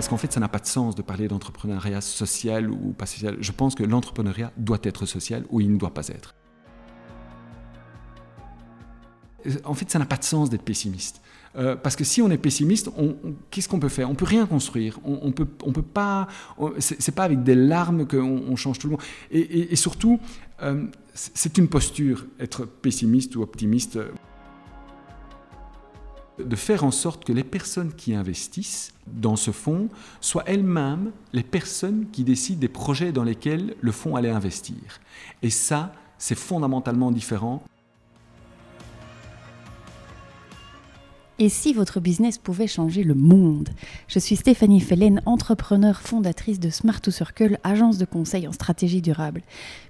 parce qu'en fait, ça n'a pas de sens de parler d'entrepreneuriat social ou pas social. Je pense que l'entrepreneuriat doit être social ou il ne doit pas être. En fait, ça n'a pas de sens d'être pessimiste. Euh, parce que si on est pessimiste, qu'est-ce qu'on peut faire? On peut rien construire. On, on peut, on peut pas. C'est pas avec des larmes qu'on change tout le monde. Et, surtout, euh, c'est une posture, être pessimiste ou optimiste, de faire en sorte que les personnes qui investissent dans ce fonds soient elles-mêmes les personnes qui décident des projets dans lesquels le fonds allait investir. Et ça, c'est fondamentalement différent. Et si votre business pouvait changer le monde? Je suis Stéphanie Fellen, entrepreneur fondatrice de Smart to Circle, agence de conseil en stratégie durable.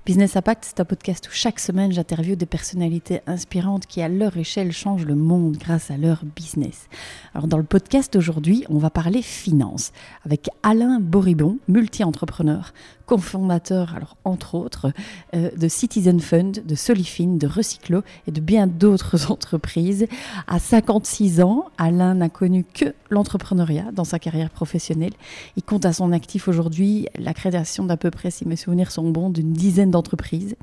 Business Impact, c'est un podcast où chaque semaine j'interviewe des personnalités inspirantes qui, à leur échelle, changent le monde grâce à leur business. Alors, dans le podcast aujourd'hui, on va parler finance avec Alain Boribon, multi-entrepreneur, cofondateur, alors entre autres, euh, de Citizen Fund, de Solifine, de Recyclo et de bien d'autres entreprises. À 56 ans, Alain n'a connu que l'entrepreneuriat dans sa carrière professionnelle. Il compte à son actif aujourd'hui la création d'à peu près, si mes souvenirs sont bons, d'une dizaine d'entreprises.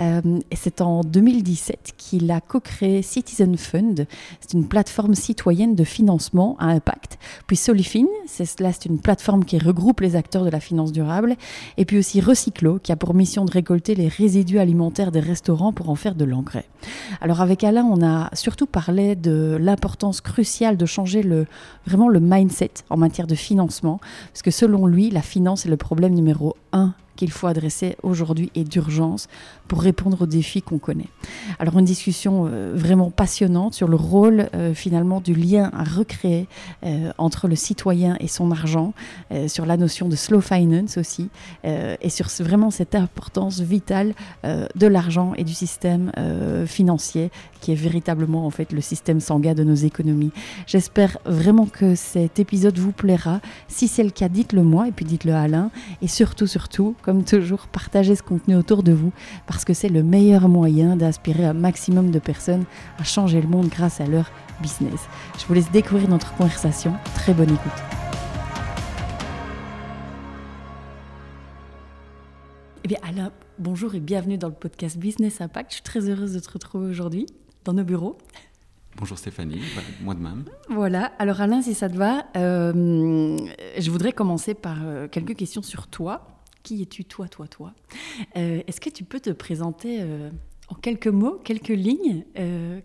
Euh, c'est en 2017 qu'il a co-créé Citizen Fund. C'est une plateforme citoyenne de financement à impact. Puis Solifine, c'est c'est une plateforme qui regroupe les acteurs de la finance durable. Et puis aussi Recyclo, qui a pour mission de récolter les résidus alimentaires des restaurants pour en faire de l'engrais. Alors avec Alain, on a surtout parlé de l'importance cruciale de changer le, vraiment le mindset en matière de financement, parce que selon lui, la finance est le problème numéro un qu'il faut adresser aujourd'hui et d'urgence pour répondre aux défis qu'on connaît. Alors une discussion euh, vraiment passionnante sur le rôle euh, finalement du lien à recréer euh, entre le citoyen et son argent, sur la notion de slow finance aussi, et sur vraiment cette importance vitale de l'argent et du système financier qui est véritablement en fait le système sanguin de nos économies. J'espère vraiment que cet épisode vous plaira. Si c'est le cas, dites-le moi et puis dites-le à Alain. Et surtout, surtout, comme toujours, partagez ce contenu autour de vous que c'est le meilleur moyen d'inspirer un maximum de personnes à changer le monde grâce à leur business. Je vous laisse découvrir notre conversation. Très bonne écoute. Eh bien Alain, bonjour et bienvenue dans le podcast Business Impact. Je suis très heureuse de te retrouver aujourd'hui dans nos bureaux. Bonjour Stéphanie, moi de même. Voilà, alors Alain, si ça te va, euh, je voudrais commencer par euh, quelques questions sur toi. Qui es-tu, toi, toi, toi euh, Est-ce que tu peux te présenter en quelques mots, quelques lignes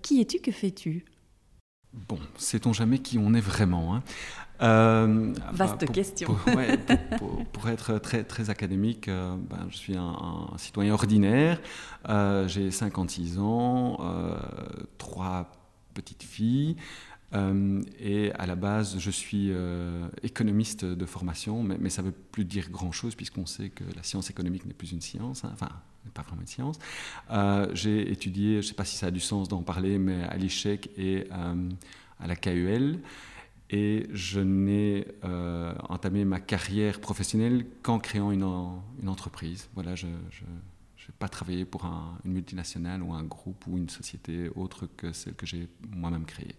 Qui es-tu, que fais-tu Bon, sait-on jamais qui on est vraiment hein Vaste question. Pour, être très, très académique, ben, je suis un, citoyen ordinaire, j'ai 56 ans, trois petites filles. Euh, et à la base, je suis euh, économiste de formation, mais, ça ne veut plus dire grand-chose puisqu'on sait que la science économique n'est plus une science, hein, enfin, n'est pas vraiment une science. Euh, j'ai étudié, je ne sais pas si ça a du sens d'en parler, mais à l'ICHEC et à la KUL. Et je n'ai entamé ma carrière professionnelle qu'en créant une, entreprise. Voilà, je n'ai pas travaillé pour une multinationale ou un groupe ou une société autre que celle que j'ai moi-même créée.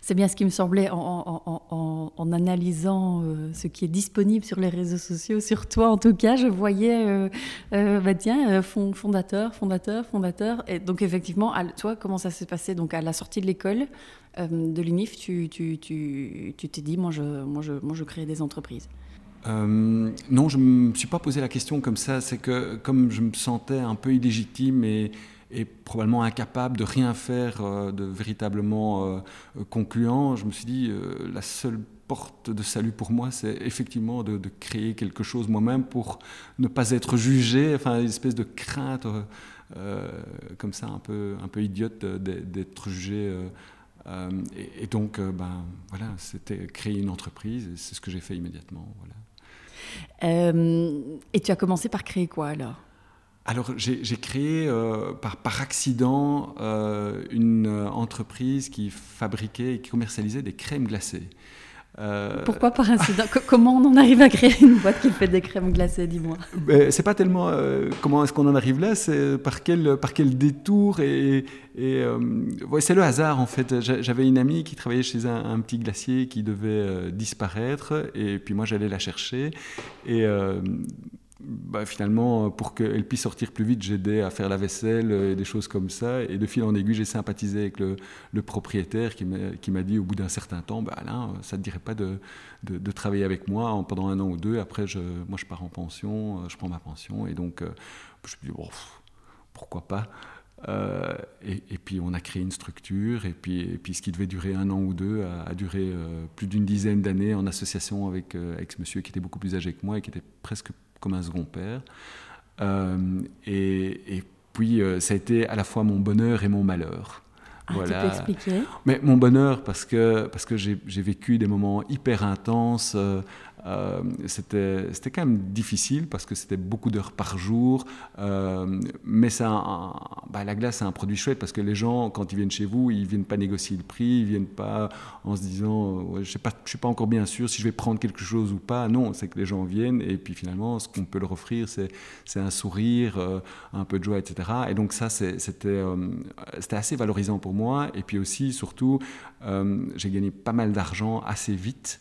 C'est bien ce qui me semblait en, analysant euh, ce qui est disponible sur les réseaux sociaux, sur toi en tout cas, je voyais, euh, euh, bah tiens, fondateur, fondateur, fondateur. Et donc effectivement, toi, comment ça s'est passé? Donc à la sortie de l'école de l'UNIF, tu t'es dit, moi je crée des entreprises. non, je ne me suis pas posé la question comme ça. C'est que comme je me sentais un peu illégitime et, et probablement incapable de rien faire euh, de véritablement euh, concluant, je me suis dit, euh, la seule porte de salut pour moi, c'est effectivement de, créer quelque chose moi-même pour ne pas être jugé, enfin une espèce de crainte comme ça un peu, un peu idiote d'être jugé. Et, donc, ben, voilà, c'était créer une entreprise, et c'est ce que j'ai fait immédiatement. Voilà. et tu as commencé par créer quoi alors? Alors j'ai créé euh, par, par, accident euh, une entreprise qui fabriquait et qui commercialisait des crèmes glacées. Pourquoi par incident? Comment on en arrive à créer une boîte qui fait des crèmes glacées, dis-moi? Ben, C'est pas tellement comment est-ce qu'on en arrive là, c'est par quel, par quel détour et, et ouais, c'est le hasard en fait. J'avais une amie qui travaillait chez un, un petit glacier qui devait disparaître et puis moi j'allais la chercher et bah, finalement, pour qu'elle puisse sortir plus vite, j'aidais à faire la vaisselle et des choses comme ça. Et de fil en aiguille, j'ai sympathisé avec le, propriétaire qui m'a dit au bout d'un certain temps, bah, Alain, ça ne te dirait pas de, de, travailler avec moi pendant un an ou deux. Après, je, moi, je pars en pension, je prends ma pension. Et donc, euh, je me dis, bon, pourquoi pas euh, et, puis on a créé une structure, et puis, puis ce qui devait durer un an ou deux a, duré euh, plus d'une dizaine d'années en association avec, avec ce monsieur qui était beaucoup plus âgé que moi et qui était presque comme un second père. Euh, et, puis, euh, ça a été à la fois mon bonheur et mon malheur. Ah, voilà. Tu peux expliquer? Mais mon bonheur, parce que, parce que j'ai vécu des moments hyper intenses euh, euh, c'était quand même difficile parce que c'était beaucoup d'heures par jour. Euh, mais ça, bah, la glace, c'est un produit chouette parce que les gens, quand ils viennent chez vous, ils viennent pas négocier le prix, ils viennent pas en se disant, je sais pas, je suis pas encore bien sûr si je vais prendre quelque chose ou pas. Non, c'est que les gens viennent et puis finalement, ce qu'on peut leur offrir, c'est un sourire, euh, un peu de joie, etc. Et donc ça, c'était c'était assez valorisant pour moi. Et puis aussi, surtout, j'ai gagné pas mal d'argent assez vite.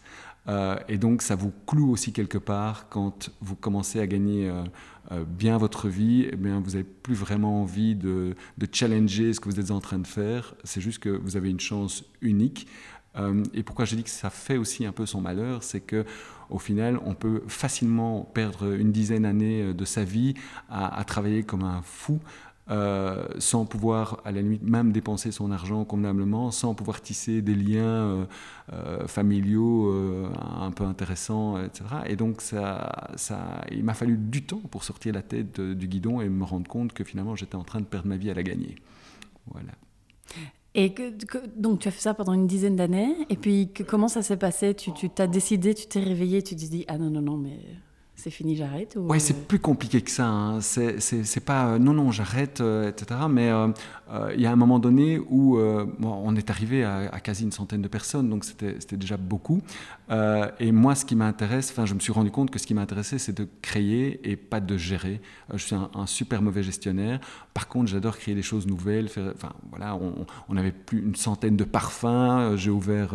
Euh, et donc ça vous cloue aussi quelque part quand vous commencez à gagner euh, euh, bien votre vie, eh bien, vous n'avez plus vraiment envie de, challenger ce que vous êtes en train de faire. C'est juste que vous avez une chance unique. et pourquoi je dis que ça fait aussi un peu son malheur, c'est que au final, on peut facilement perdre une dizaine d'années de sa vie à, travailler comme un fou euh, sans pouvoir à la limite même dépenser son argent convenablement, sans pouvoir tisser des liens euh, euh, familiaux un peu intéressants, etc. Et donc ça, ça, il m'a fallu du temps pour sortir la tête du guidon et me rendre compte que finalement j'étais en train de perdre ma vie à la gagner. Voilà. Et donc tu as fait ça pendant une dizaine d'années, et puis comment ça s'est passé? Tu t'as décidé, tu t'es réveillé, tu t'es dit ah non non non mais c'est fini, j'arrête ou... Oui, c'est euh? plus compliqué que ça. Hein. C'est pas euh, non, non, j'arrête, euh, etc. Mais il y a un moment donné où on est arrivé à, quasi une centaine de personnes, donc c'était déjà beaucoup. et moi, ce qui m'intéresse, enfin, je me suis rendu compte que ce qui m'intéressait, c'est de créer et pas de gérer. je suis un, super mauvais gestionnaire. Par contre, j'adore créer des choses nouvelles. Enfin, voilà, on, on, avait plus une centaine de parfums. J'ai ouvert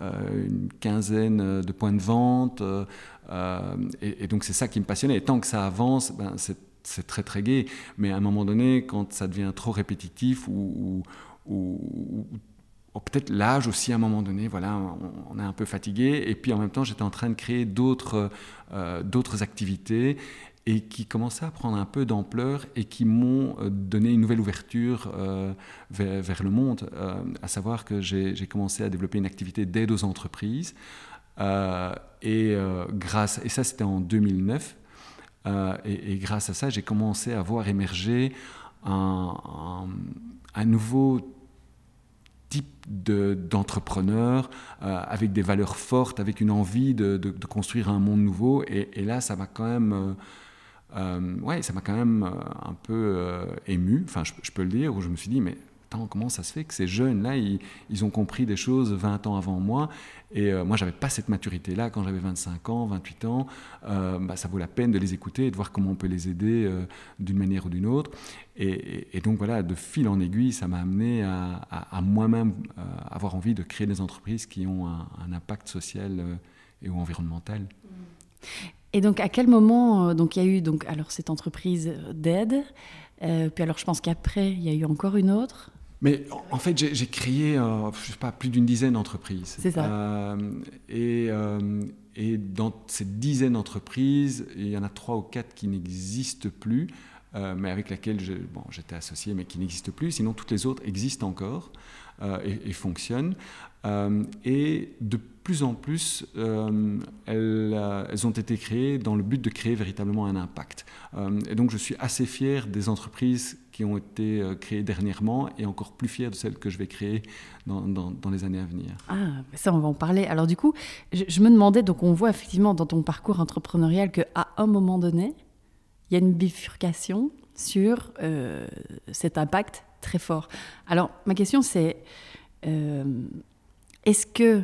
une quinzaine de points de vente. Euh, et, donc c'est ça qui me passionnait. Et tant que ça avance, ben, c'est très très gai. Mais à un moment donné, quand ça devient trop répétitif ou, peut-être l'âge aussi à un moment donné, voilà, on, est un peu fatigué. Et puis en même temps, j'étais en train de créer d'autres euh, activités et qui commençaient à prendre un peu d'ampleur et qui m'ont euh, donné une nouvelle ouverture vers, vers, le monde. à savoir que j'ai commencé à développer une activité d'aide aux entreprises. Euh, et, euh, grâce, et ça, c'était en 2009. Euh, et, grâce à ça, j'ai commencé à voir émerger un, un, nouveau type d'entrepreneur avec des valeurs fortes, avec une envie de, de, construire un monde nouveau. Et, là, ça m'a quand même, ouais, ça m'a quand même un peu ému. Enfin, je, je, peux le dire. Où je me suis dit, mais comment ça se fait que ces jeunes-là, ils, ont compris des choses 20 ans avant moi Et euh, moi, j'avais pas cette maturité-là quand j'avais 25 ans, 28 ans. Euh, bah, ça vaut la peine de les écouter et de voir comment on peut les aider euh, d'une manière ou d'une autre. Et, donc voilà, de fil en aiguille, ça m'a amené à, moi-même avoir envie de créer des entreprises qui ont un, impact social et ou environnemental. Et donc, à quel moment, donc il y a eu donc alors cette entreprise d'aide, puis alors je pense qu'après il y a eu encore une autre? Mais en fait, j'ai créé, euh, je sais pas, plus d'une dizaine d'entreprises. C'est ça. Euh, et, euh, et, dans ces dizaines d'entreprises, il y en a trois ou quatre qui n'existent plus, mais avec lesquelles j'étais associé, mais qui n'existent plus. Sinon, toutes les autres existent encore et, et, fonctionnent. et de plus en plus, euh, euh, elles, ont été créées dans le but de créer véritablement un impact. Euh, et donc je suis assez fier des entreprises qui ont été créées dernièrement et encore plus fier de celles que je vais créer dans, les années à venir. Ah, ça on va en parler. Alors du coup, je, me demandais, donc on voit effectivement dans ton parcours entrepreneurial qu'à un moment donné, il y a une bifurcation sur cet impact très fort. Alors ma question c'est, est-ce que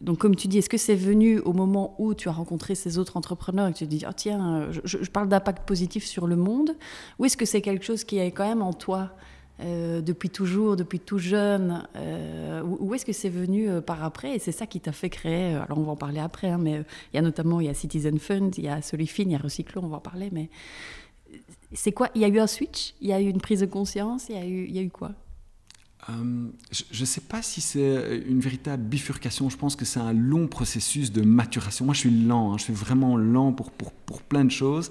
donc, comme tu dis, est-ce que c'est venu au moment où tu as rencontré ces autres entrepreneurs et que tu te dis, oh, tiens, je, parle d'impact positif sur le monde, ou est-ce que c'est quelque chose qui est quand même en toi depuis toujours, depuis tout jeune Ou, est-ce que c'est venu par après Et c'est ça qui t'a fait créer, alors on va en parler après, hein, mais il y a notamment il y a Citizen Fund, il y a Solifine, il y a Recyclo, on va en parler, mais c'est quoi? Il y a eu un switch? Il y a eu une prise de conscience? Il y il y a eu quoi? Euh, je ne sais pas si c'est une véritable bifurcation. Je pense que c'est un long processus de maturation. Moi, je suis lent. Hein. Je suis vraiment lent pour, pour, pour plein de choses.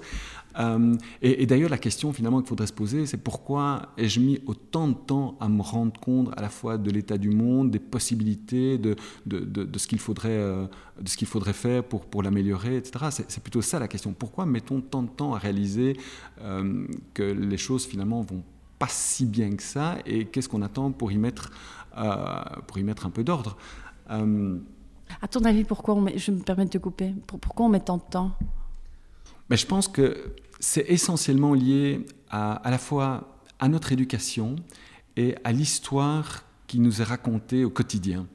Euh, et, d'ailleurs, la question finalement qu'il faudrait se poser, c'est pourquoi ai-je mis autant de temps à me rendre compte à la fois de l'état du monde, des possibilités, de, de, de, ce qu'il faudrait, euh, de faudrait faire pour, pour l'améliorer, etc. C'est plutôt ça la question. Pourquoi mettons tant de temps à réaliser que les choses finalement vont pas si bien que ça et qu'est-ce qu'on attend pour y mettre, pour y mettre un peu d'ordre? À ton avis, pourquoi on met, je me permets de te couper, pourquoi on met tant de temps? Mais je pense que c'est essentiellement lié à, à la fois à notre éducation et à l'histoire qui nous est racontée au quotidien.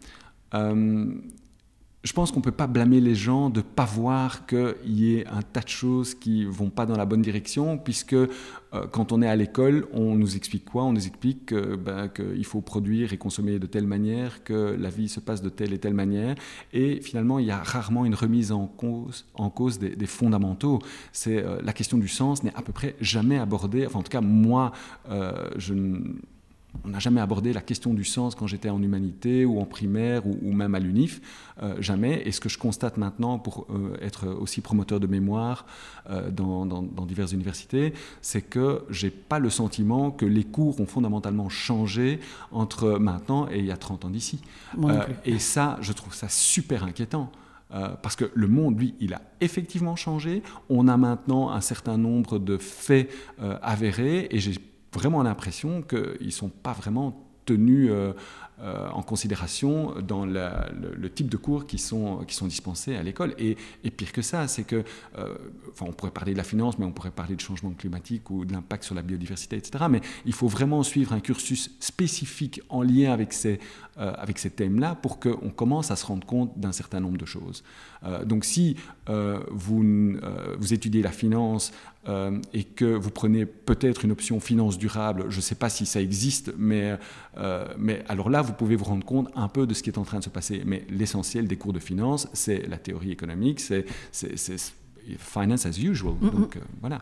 Euh, je pense qu'on ne peut pas blâmer les gens de ne pas voir qu'il y ait un tas de choses qui ne vont pas dans la bonne direction, puisque euh, quand on est à l'école, on nous explique quoi? On nous explique ben, qu'il faut produire et consommer de telle manière, que la vie se passe de telle et telle manière, et finalement, il y a rarement une remise en cause, des, fondamentaux. Euh, La question du sens n'est à peu près jamais abordée, enfin en tout cas, moi, euh, je ne on n'a jamais abordé la question du sens quand j'étais en humanité ou en primaire ou, même à l'UNIF, euh, jamais. Et ce que je constate maintenant pour euh, être aussi promoteur de mémoire euh, dans, diverses universités, c'est que j'ai pas le sentiment que les cours ont fondamentalement changé entre maintenant et il y a 30 ans d'ici. et ça, je trouve ça super inquiétant. parce que le monde, lui, il a effectivement changé. On a maintenant un certain nombre de faits avérés et j'ai vraiment l'impression qu'ils ne sont pas vraiment tenus euh, euh, en considération dans le, type de cours qui sont, qui sont dispensés à l'école. Et, pire que ça, c'est que, euh, enfin, on pourrait parler de la finance, mais on pourrait parler de changement climatique ou de l'impact sur la biodiversité, etc. Mais il faut vraiment suivre un cursus spécifique en lien avec ces, avec ces thèmes-là pour qu'on commence à se rendre compte d'un certain nombre de choses. donc si vous, vous étudiez la finance euh, et que vous prenez peut-être une option finance durable, je ne sais pas si ça existe, mais, euh, mais alors là, vous pouvez vous rendre compte un peu de ce qui est en train de se passer. Mais l'essentiel des cours de finance, c'est la théorie économique, c'est finance as usual. Donc euh, voilà.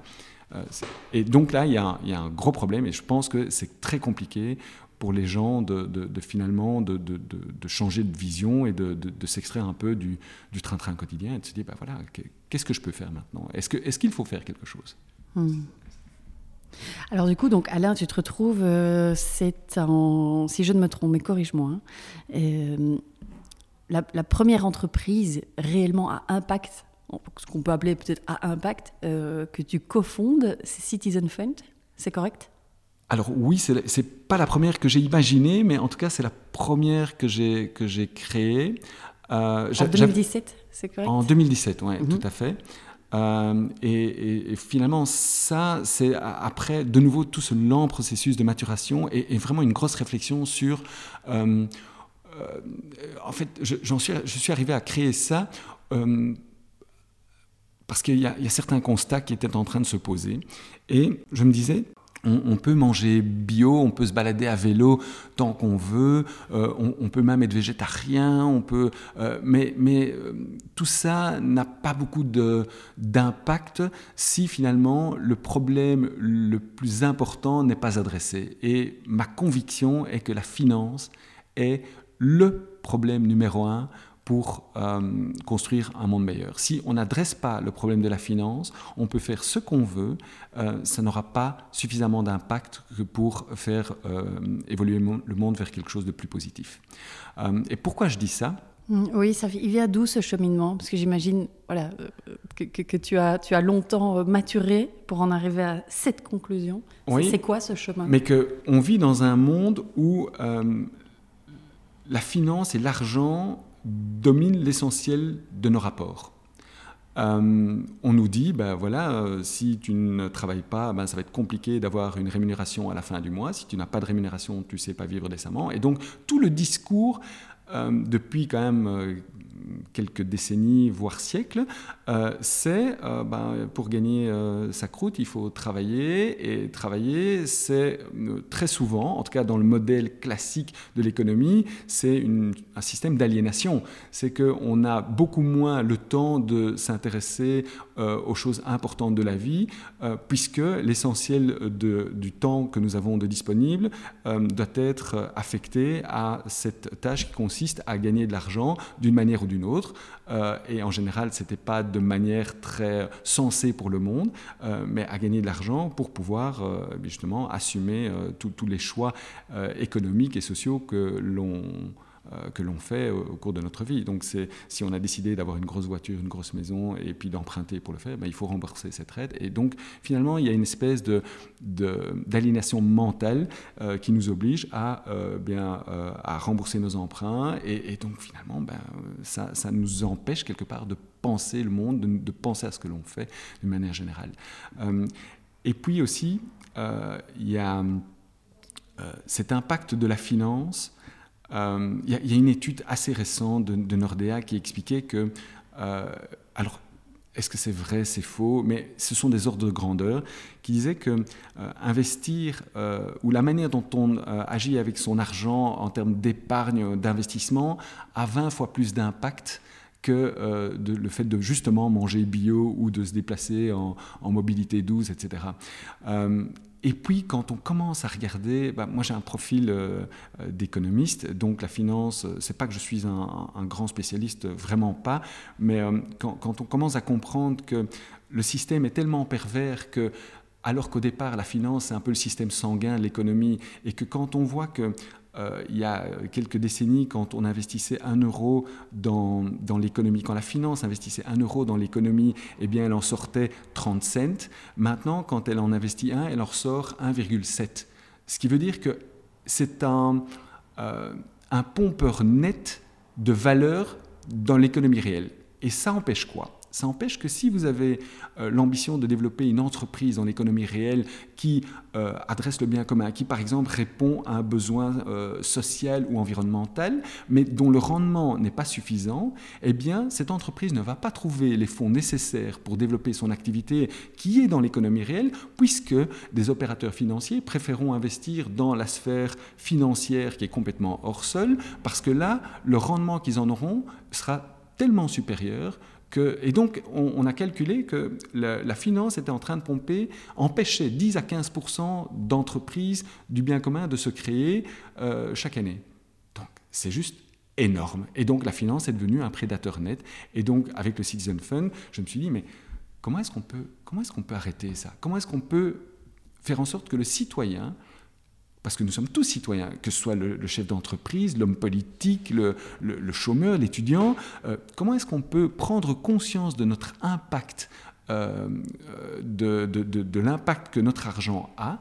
et donc là, il y, a, il y, a un gros problème et je pense que c'est très compliqué pour les gens de, de, finalement de, de, changer de vision et de, s'extraire un peu du, train-train quotidien et de se dire, bah voilà, qu'est-ce que je peux faire maintenant? Est-ce qu'il est qu'il faut faire quelque chose? Hmm. Alors du coup, donc Alain, tu te retrouves, euh, c'est en, si je ne me trompe, mais corrige-moi, hein, euh, la, première entreprise réellement à impact, ce qu'on peut appeler peut-être à impact, euh, que tu cofondes, c'est Citizen Fund, c'est correct? Alors oui, c'est pas la première que j'ai imaginée, mais en tout cas c'est la première que j'ai que j'ai créée. Euh, en 2017, c'est correct? En 2017, oui, mhm. tout à fait. Euh, et, finalement, ça, c'est après, de nouveau, tout ce lent processus de maturation et, vraiment une grosse réflexion sur... Euh, en fait, je, suis, je suis arrivé à créer ça parce qu'il y, y, a certains constats qui étaient en train de se poser. Et je me disais, on, peut manger bio, on peut se balader à vélo tant qu'on veut, euh, on, peut même être végétarien, on peut, euh, mais, mais euh, tout ça n'a pas beaucoup d'impact si finalement le problème le plus important n'est pas adressé. Et ma conviction est que la finance est le problème numéro un pour euh, construire un monde meilleur. Si on n'adresse pas le problème de la finance, on peut faire ce qu'on veut, euh, ça n'aura pas suffisamment d'impact pour faire euh, évoluer le monde vers quelque chose de plus positif. et pourquoi je dis ça? Mmh, oui, ça, il vient d'où ce cheminement? Parce que j'imagine voilà, que, que, tu, as, tu as longtemps maturé pour en arriver à cette conclusion. Oui, c'est quoi ce chemin? Mais qu'on vit dans un monde où la finance et l'argent domine l'essentiel de nos rapports. Euh, on nous dit, ben voilà, euh, si tu ne travailles pas, ben ça va être compliqué d'avoir une rémunération à la fin du mois. Si tu n'as pas de rémunération, tu ne sais pas vivre décemment. Et donc tout le discours depuis quand même quelques décennies, voire siècles, euh, c'est euh, ben, pour gagner euh, sa croûte, il faut travailler. Et travailler, c'est très souvent, en tout cas dans le modèle classique de l'économie, c'est un système d'aliénation. C'est qu'on a beaucoup moins le temps de s'intéresser aux choses importantes de la vie, puisque l'essentiel du temps que nous avons de disponible doit être affecté à cette tâche qui consiste à gagner de l'argent d'une manière ou d'une autre. et en général, ce n'était pas de manière très sensée pour le monde, euh, mais à gagner de l'argent pour pouvoir euh, justement assumer euh, tous les choix économiques et sociaux que l'on que l'on fait au, cours de notre vie. Donc si on a décidé d'avoir une grosse voiture, une grosse maison, et puis d'emprunter pour le faire, ben, il faut rembourser cette aide. Et donc finalement, il y a une espèce d'aliénation de, mentale qui nous oblige à, bien, à rembourser nos emprunts. Et, donc finalement, ben, ça, nous empêche quelque part de penser le monde, de, penser à ce que l'on fait d'une manière générale. Euh, et puis aussi, euh, il y a euh, cet impact de la finance. Il y, a une étude assez récente de, Nordea qui expliquait que, alors, est-ce que c'est vrai, c'est faux, mais ce sont des ordres de grandeur qui disaient que investir ou la manière dont on agit avec son argent en termes d'épargne, d'investissement, a 20 fois plus d'impact que euh, le fait de justement manger bio ou de se déplacer en, mobilité douce, etc. Euh, et puis, quand on commence à regarder, bah, moi j'ai un profil euh, d'économiste, donc la finance, c'est pas que je suis un, grand spécialiste, vraiment pas, mais quand, quand, on commence à comprendre que le système est tellement pervers que alors qu'au départ, la finance, c'est un peu le système sanguin l'économie, et que quand on voit que euh, il y a quelques décennies, quand on investissait un euro dans, dans l'économie, quand la finance investissait un euro dans l'économie, eh bien, elle en sortait 30 cents. Maintenant, quand elle en investit un, elle en ressort 1,7. Ce qui veut dire que c'est un, euh, un pompeur net de valeur dans l'économie réelle. Et ça empêche quoi? Ça empêche que si vous avez euh, l'ambition de développer une entreprise en économie réelle qui euh, adresse le bien commun, qui par exemple répond à un besoin euh, social ou environnemental, mais dont le rendement n'est pas suffisant, eh bien cette entreprise ne va pas trouver les fonds nécessaires pour développer son activité qui est dans l'économie réelle, puisque des opérateurs financiers préféreront investir dans la sphère financière qui est complètement hors sol, parce que là, le rendement qu'ils en auront sera tellement supérieur et donc, on, a calculé que la, finance était en train de pomper, empêchait 10 à 15 d'entreprises du bien commun de se créer euh, chaque année. Donc, c'est juste énorme. Et donc, la finance est devenue un prédateur net. Et donc, avec le Citizen Fund, je me suis dit, mais comment est-ce qu'on peut, comment est-ce qu'on peut arrêter ça? Comment est-ce qu'on peut faire en sorte que le citoyen parce que nous sommes tous citoyens, que ce soit le, chef d'entreprise, l'homme politique, le, chômeur, l'étudiant. Euh, comment est-ce qu'on peut prendre conscience de notre impact, euh, de, l'impact que notre argent a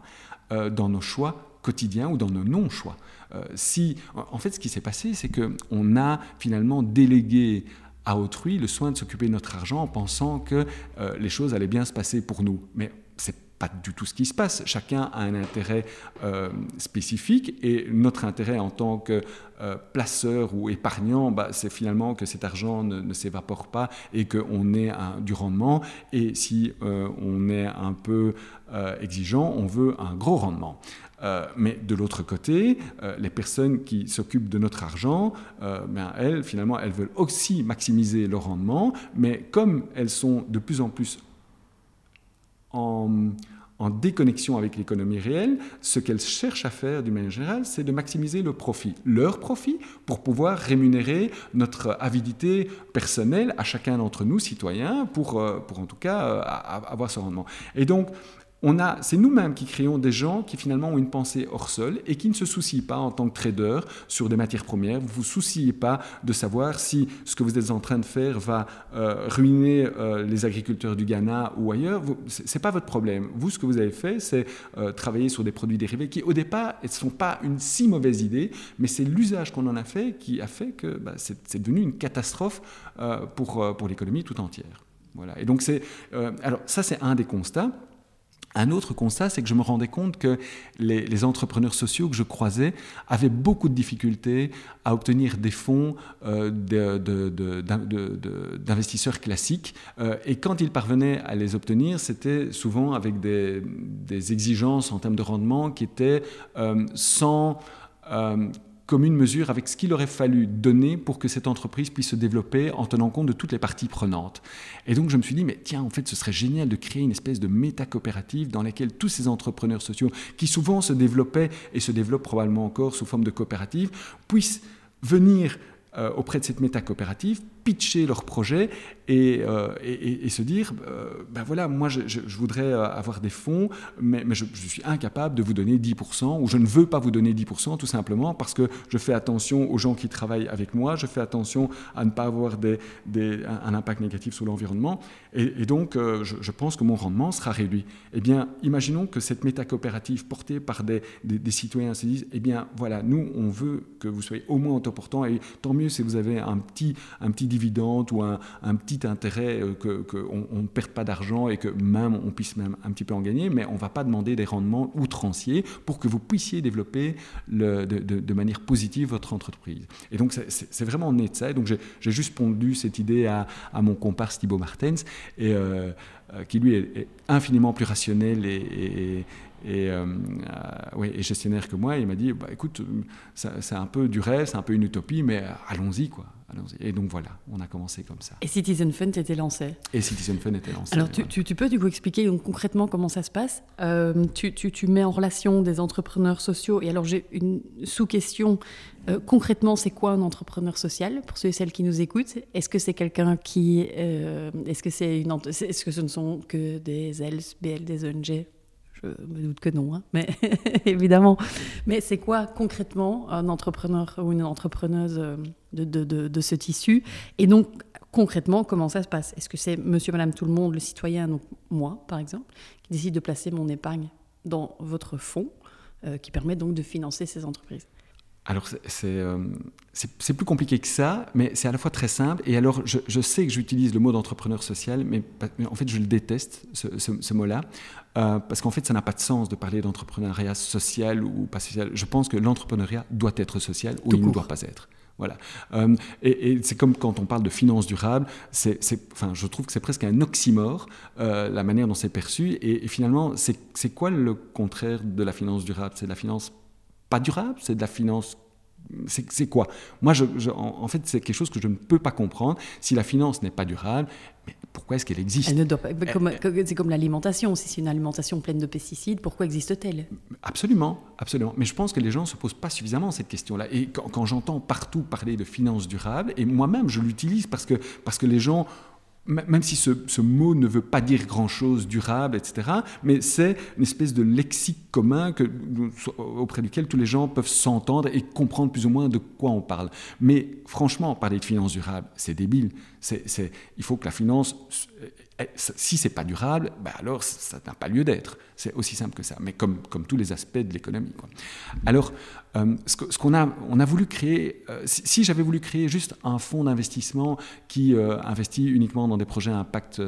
euh, dans nos choix quotidiens ou dans nos non-choix? Si, En fait, ce qui s'est passé, c'est qu'on a finalement délégué à autrui le soin de s'occuper de notre argent en pensant que les choses allaient bien se passer pour nous. Mais c'est pas du tout ce qui se passe. Chacun a un intérêt euh, spécifique et notre intérêt en tant que euh, placeur ou épargnant, bah, c'est finalement que cet argent ne, s'évapore pas et qu'on ait du rendement. Et si euh, on est un peu exigeant, on veut un gros rendement. mais de l'autre côté, les personnes qui s'occupent de notre argent, ben, elles, finalement, elles veulent aussi maximiser le rendement, mais comme elles sont de plus en plus en, déconnexion avec l'économie réelle, ce qu'elles cherchent à faire d'une manière générale, c'est de maximiser le profit, leur profit, pour pouvoir rémunérer notre avidité personnelle à chacun d'entre nous, citoyens, pour, euh, pour en tout cas euh, avoir ce rendement. Et donc, c'est nous-mêmes qui créons des gens qui finalement ont une pensée hors sol et qui ne se soucient pas en tant que trader sur des matières premières. Vous vous souciez pas de savoir si ce que vous êtes en train de faire va euh, ruiner euh, les agriculteurs du Ghana ou ailleurs. Ce n'est pas votre problème. Vous, ce que vous avez fait, c'est euh, travailler sur des produits dérivés qui, au départ, ne sont pas une si mauvaise idée, mais c'est l'usage qu'on en a fait qui a fait que bah, c'est devenu une catastrophe pour, pour l'économie tout entière. Voilà. Et donc, c'est, alors, ça, c'est un des constats. Un autre constat, c'est que je me rendais compte que les, entrepreneurs sociaux que je croisais avaient beaucoup de difficultés à obtenir des fonds euh, d'investisseurs classiques. Euh, et quand ils parvenaient à les obtenir, c'était souvent avec des, exigences en termes de rendement qui étaient euh, sans comme une mesure avec ce qu'il aurait fallu donner pour que cette entreprise puisse se développer en tenant compte de toutes les parties prenantes. Et donc je me suis dit, mais tiens, en fait, ce serait génial de créer une espèce de méta-coopérative dans laquelle tous ces entrepreneurs sociaux, qui souvent se développaient et se développent probablement encore sous forme de coopérative, puissent venir euh, auprès de cette méta-coopérative, pitcher leur projet et, euh, et, se dire, euh, ben voilà, moi je, voudrais euh, avoir des fonds, mais, je, suis incapable de vous donner 10%, ou je ne veux pas vous donner 10%, tout simplement parce que je fais attention aux gens qui travaillent avec moi, je fais attention à ne pas avoir des, des, un, impact négatif sur l'environnement, et, donc je, pense que mon rendement sera réduit. Eh bien, imaginons que cette méta-coopérative portée par des, des, citoyens se dise, eh bien voilà, nous on veut que vous soyez au moins autoportant, et tant mieux si vous avez un petit, un petit dividende ou un, petit intérêt, euh, qu'on on ne perde pas d'argent et que même on puisse même un petit peu en gagner, mais on ne va pas demander des rendements outranciers pour que vous puissiez développer de, manière positive votre entreprise. Et donc c'est vraiment de ça. Et donc j'ai juste pondu cette idée à, mon comparse Thibaut Martens, euh, euh, qui lui est, infiniment plus rationnel euh, et, gestionnaire que moi. il m'a dit, bah, écoute, c'est un peu du rêve, c'est un peu une utopie, mais allons-y, quoi. Et donc voilà, on a commencé comme ça. Et Citizen Fund était lancé Et Citizen Fund était lancé. Alors tu, tu, peux du coup expliquer concrètement comment ça se passe? Euh, tu, tu, mets en relation des entrepreneurs sociaux. Et alors j'ai une sous-question. Euh, concrètement, c'est quoi un entrepreneur social? Pour ceux et celles qui nous écoutent Est-ce que c'est quelqu'un qui... Euh, est-ce que, c'est une, est-ce que ce ne sont que des ELS, BL, des ONG je me doute que non, hein, mais évidemment. Mais c'est quoi concrètement un entrepreneur ou une entrepreneuse euh, de, de, de, ce tissu? Et donc, concrètement, comment ça se passe? Est-ce que c'est monsieur, madame, tout le monde, le citoyen, donc moi, par exemple, qui décide de placer mon épargne dans votre fonds, euh, qui permet donc de financer ces entreprises? Alors, euh, c'est plus compliqué que ça, mais c'est à la fois très simple. Et alors, je, sais que j'utilise le mot d'entrepreneur social, mais, en fait, je le déteste, ce, mot-là, euh, parce qu'en fait, ça n'a pas de sens de parler d'entrepreneuriat social ou pas social. Je pense que l'entrepreneuriat doit être social ou il ne doit pas être. Voilà. Euh, et, c'est comme quand on parle de finance durable, c'est, enfin, je trouve que c'est presque un oxymore, la manière dont c'est perçu. Et, et finalement, c'est quoi le contraire de la finance durable? C'est de la finance pas durable, c'est de la finance c'est quoi? Moi, je, en, fait, c'est quelque chose que je ne peux pas comprendre. Si la finance n'est pas durable, mais pourquoi est-ce qu'elle existe? C'est comme l'alimentation. Si c'est une alimentation pleine de pesticides, pourquoi existe-t-elle? Absolument, absolument. Mais je pense que les gens ne se posent pas suffisamment cette question-là. Et quand, quand j'entends partout parler de finance durable, et moi-même, je l'utilise parce que, parce que les gens même si ce, mot ne veut pas dire grand-chose durable, etc., mais c'est une espèce de lexique commun auprès duquel tous les gens peuvent s'entendre et comprendre plus ou moins de quoi on parle. Mais franchement, parler de finance durable, c'est débile. Il faut que la finance, eh, si c'est pas durable, bah alors ça n'a pas lieu d'être. C'est aussi simple que ça, mais comme, tous les aspects de l'économie. Alors, euh, ce qu'on a, on a voulu créer, euh, si, j'avais voulu créer juste un fonds d'investissement qui euh, investit uniquement dans des projets à impact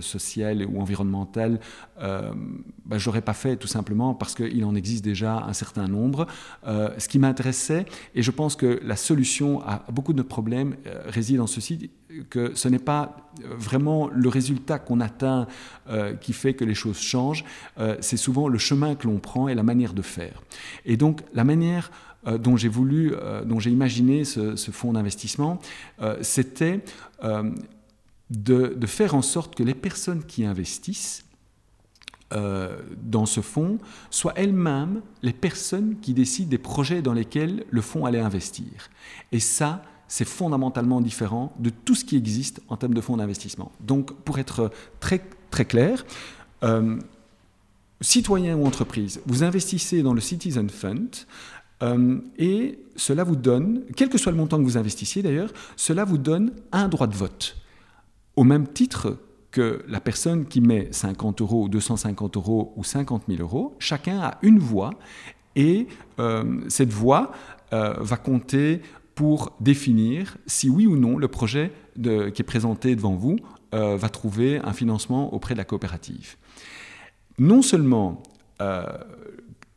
social ou environnemental, bah, je n'aurais pas fait tout simplement parce qu'il en existe déjà un certain nombre. ce qui m'intéressait, et je pense que la solution à beaucoup de problèmes réside dans ceci, que ce n'est pas vraiment le résultat qu'on atteint qui fait que les choses changent, c'est souvent le chemin que l'on prend et la manière de faire. Et donc la manière euh, dont j'ai voulu, euh, dont j'ai imaginé ce, fonds d'investissement, euh, c'était de, faire en sorte que les personnes qui investissent dans ce fonds soient elles-mêmes les personnes qui décident des projets dans lesquels le fonds allait investir. Et ça, c'est fondamentalement différent de tout ce qui existe en termes de fonds d'investissement. Donc, pour être très, très clair, citoyen ou entreprise, vous investissez dans le Citizen Fund euh, et cela vous donne, quel que soit le montant que vous investissiez d'ailleurs, cela vous donne un droit de vote. Au même titre que la personne qui met 50 euros, 250 euros ou 50 000 euros, chacun a une voix et euh, cette voix euh, va compter pour définir si oui ou non le projet qui est présenté devant vous va trouver un financement auprès de la coopérative. non seulement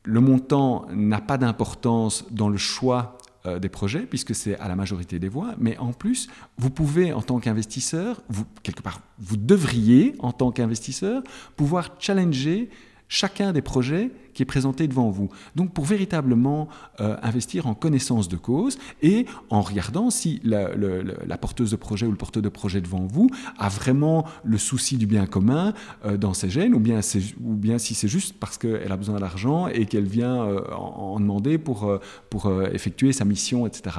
le montant n'a pas d'importance dans le choix euh, des projets, puisque c'est à la majorité des voix, mais en plus, vous pouvez, en tant qu'investisseur, quelque part, vous devriez, en tant qu'investisseur, pouvoir challenger chacun des projets qui est présenté devant vous. Donc pour véritablement euh, investir en connaissance de cause et en regardant si la, porteuse de projet ou le porteur de projet devant vous a vraiment le souci du bien commun euh, dans ses gènes ou bien, ou bien si c'est juste parce qu'elle a besoin d'argent et qu'elle vient euh, en, demander pour, pour effectuer sa mission, etc.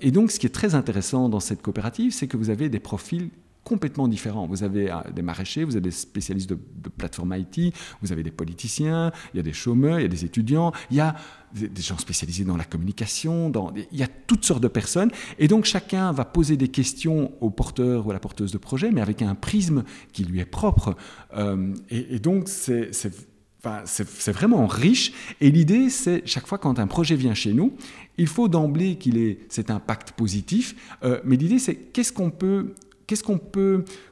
et donc ce qui est très intéressant dans cette coopérative, c'est que vous avez des profils complètement différents. Vous avez euh, des maraîchers, vous avez des spécialistes de, plateforme IT, vous avez des politiciens, il y a des chômeurs, il y a des étudiants, il y a des gens spécialisés dans la communication, il y a toutes sortes de personnes. Et donc chacun va poser des questions au porteur ou à la porteuse de projet, mais avec un prisme qui lui est propre. Euh, et, donc c'est vraiment riche. Et l'idée, c'est chaque fois quand un projet vient chez nous, il faut d'emblée qu'il ait cet impact positif. Euh, mais l'idée, c'est qu'est-ce qu'on peut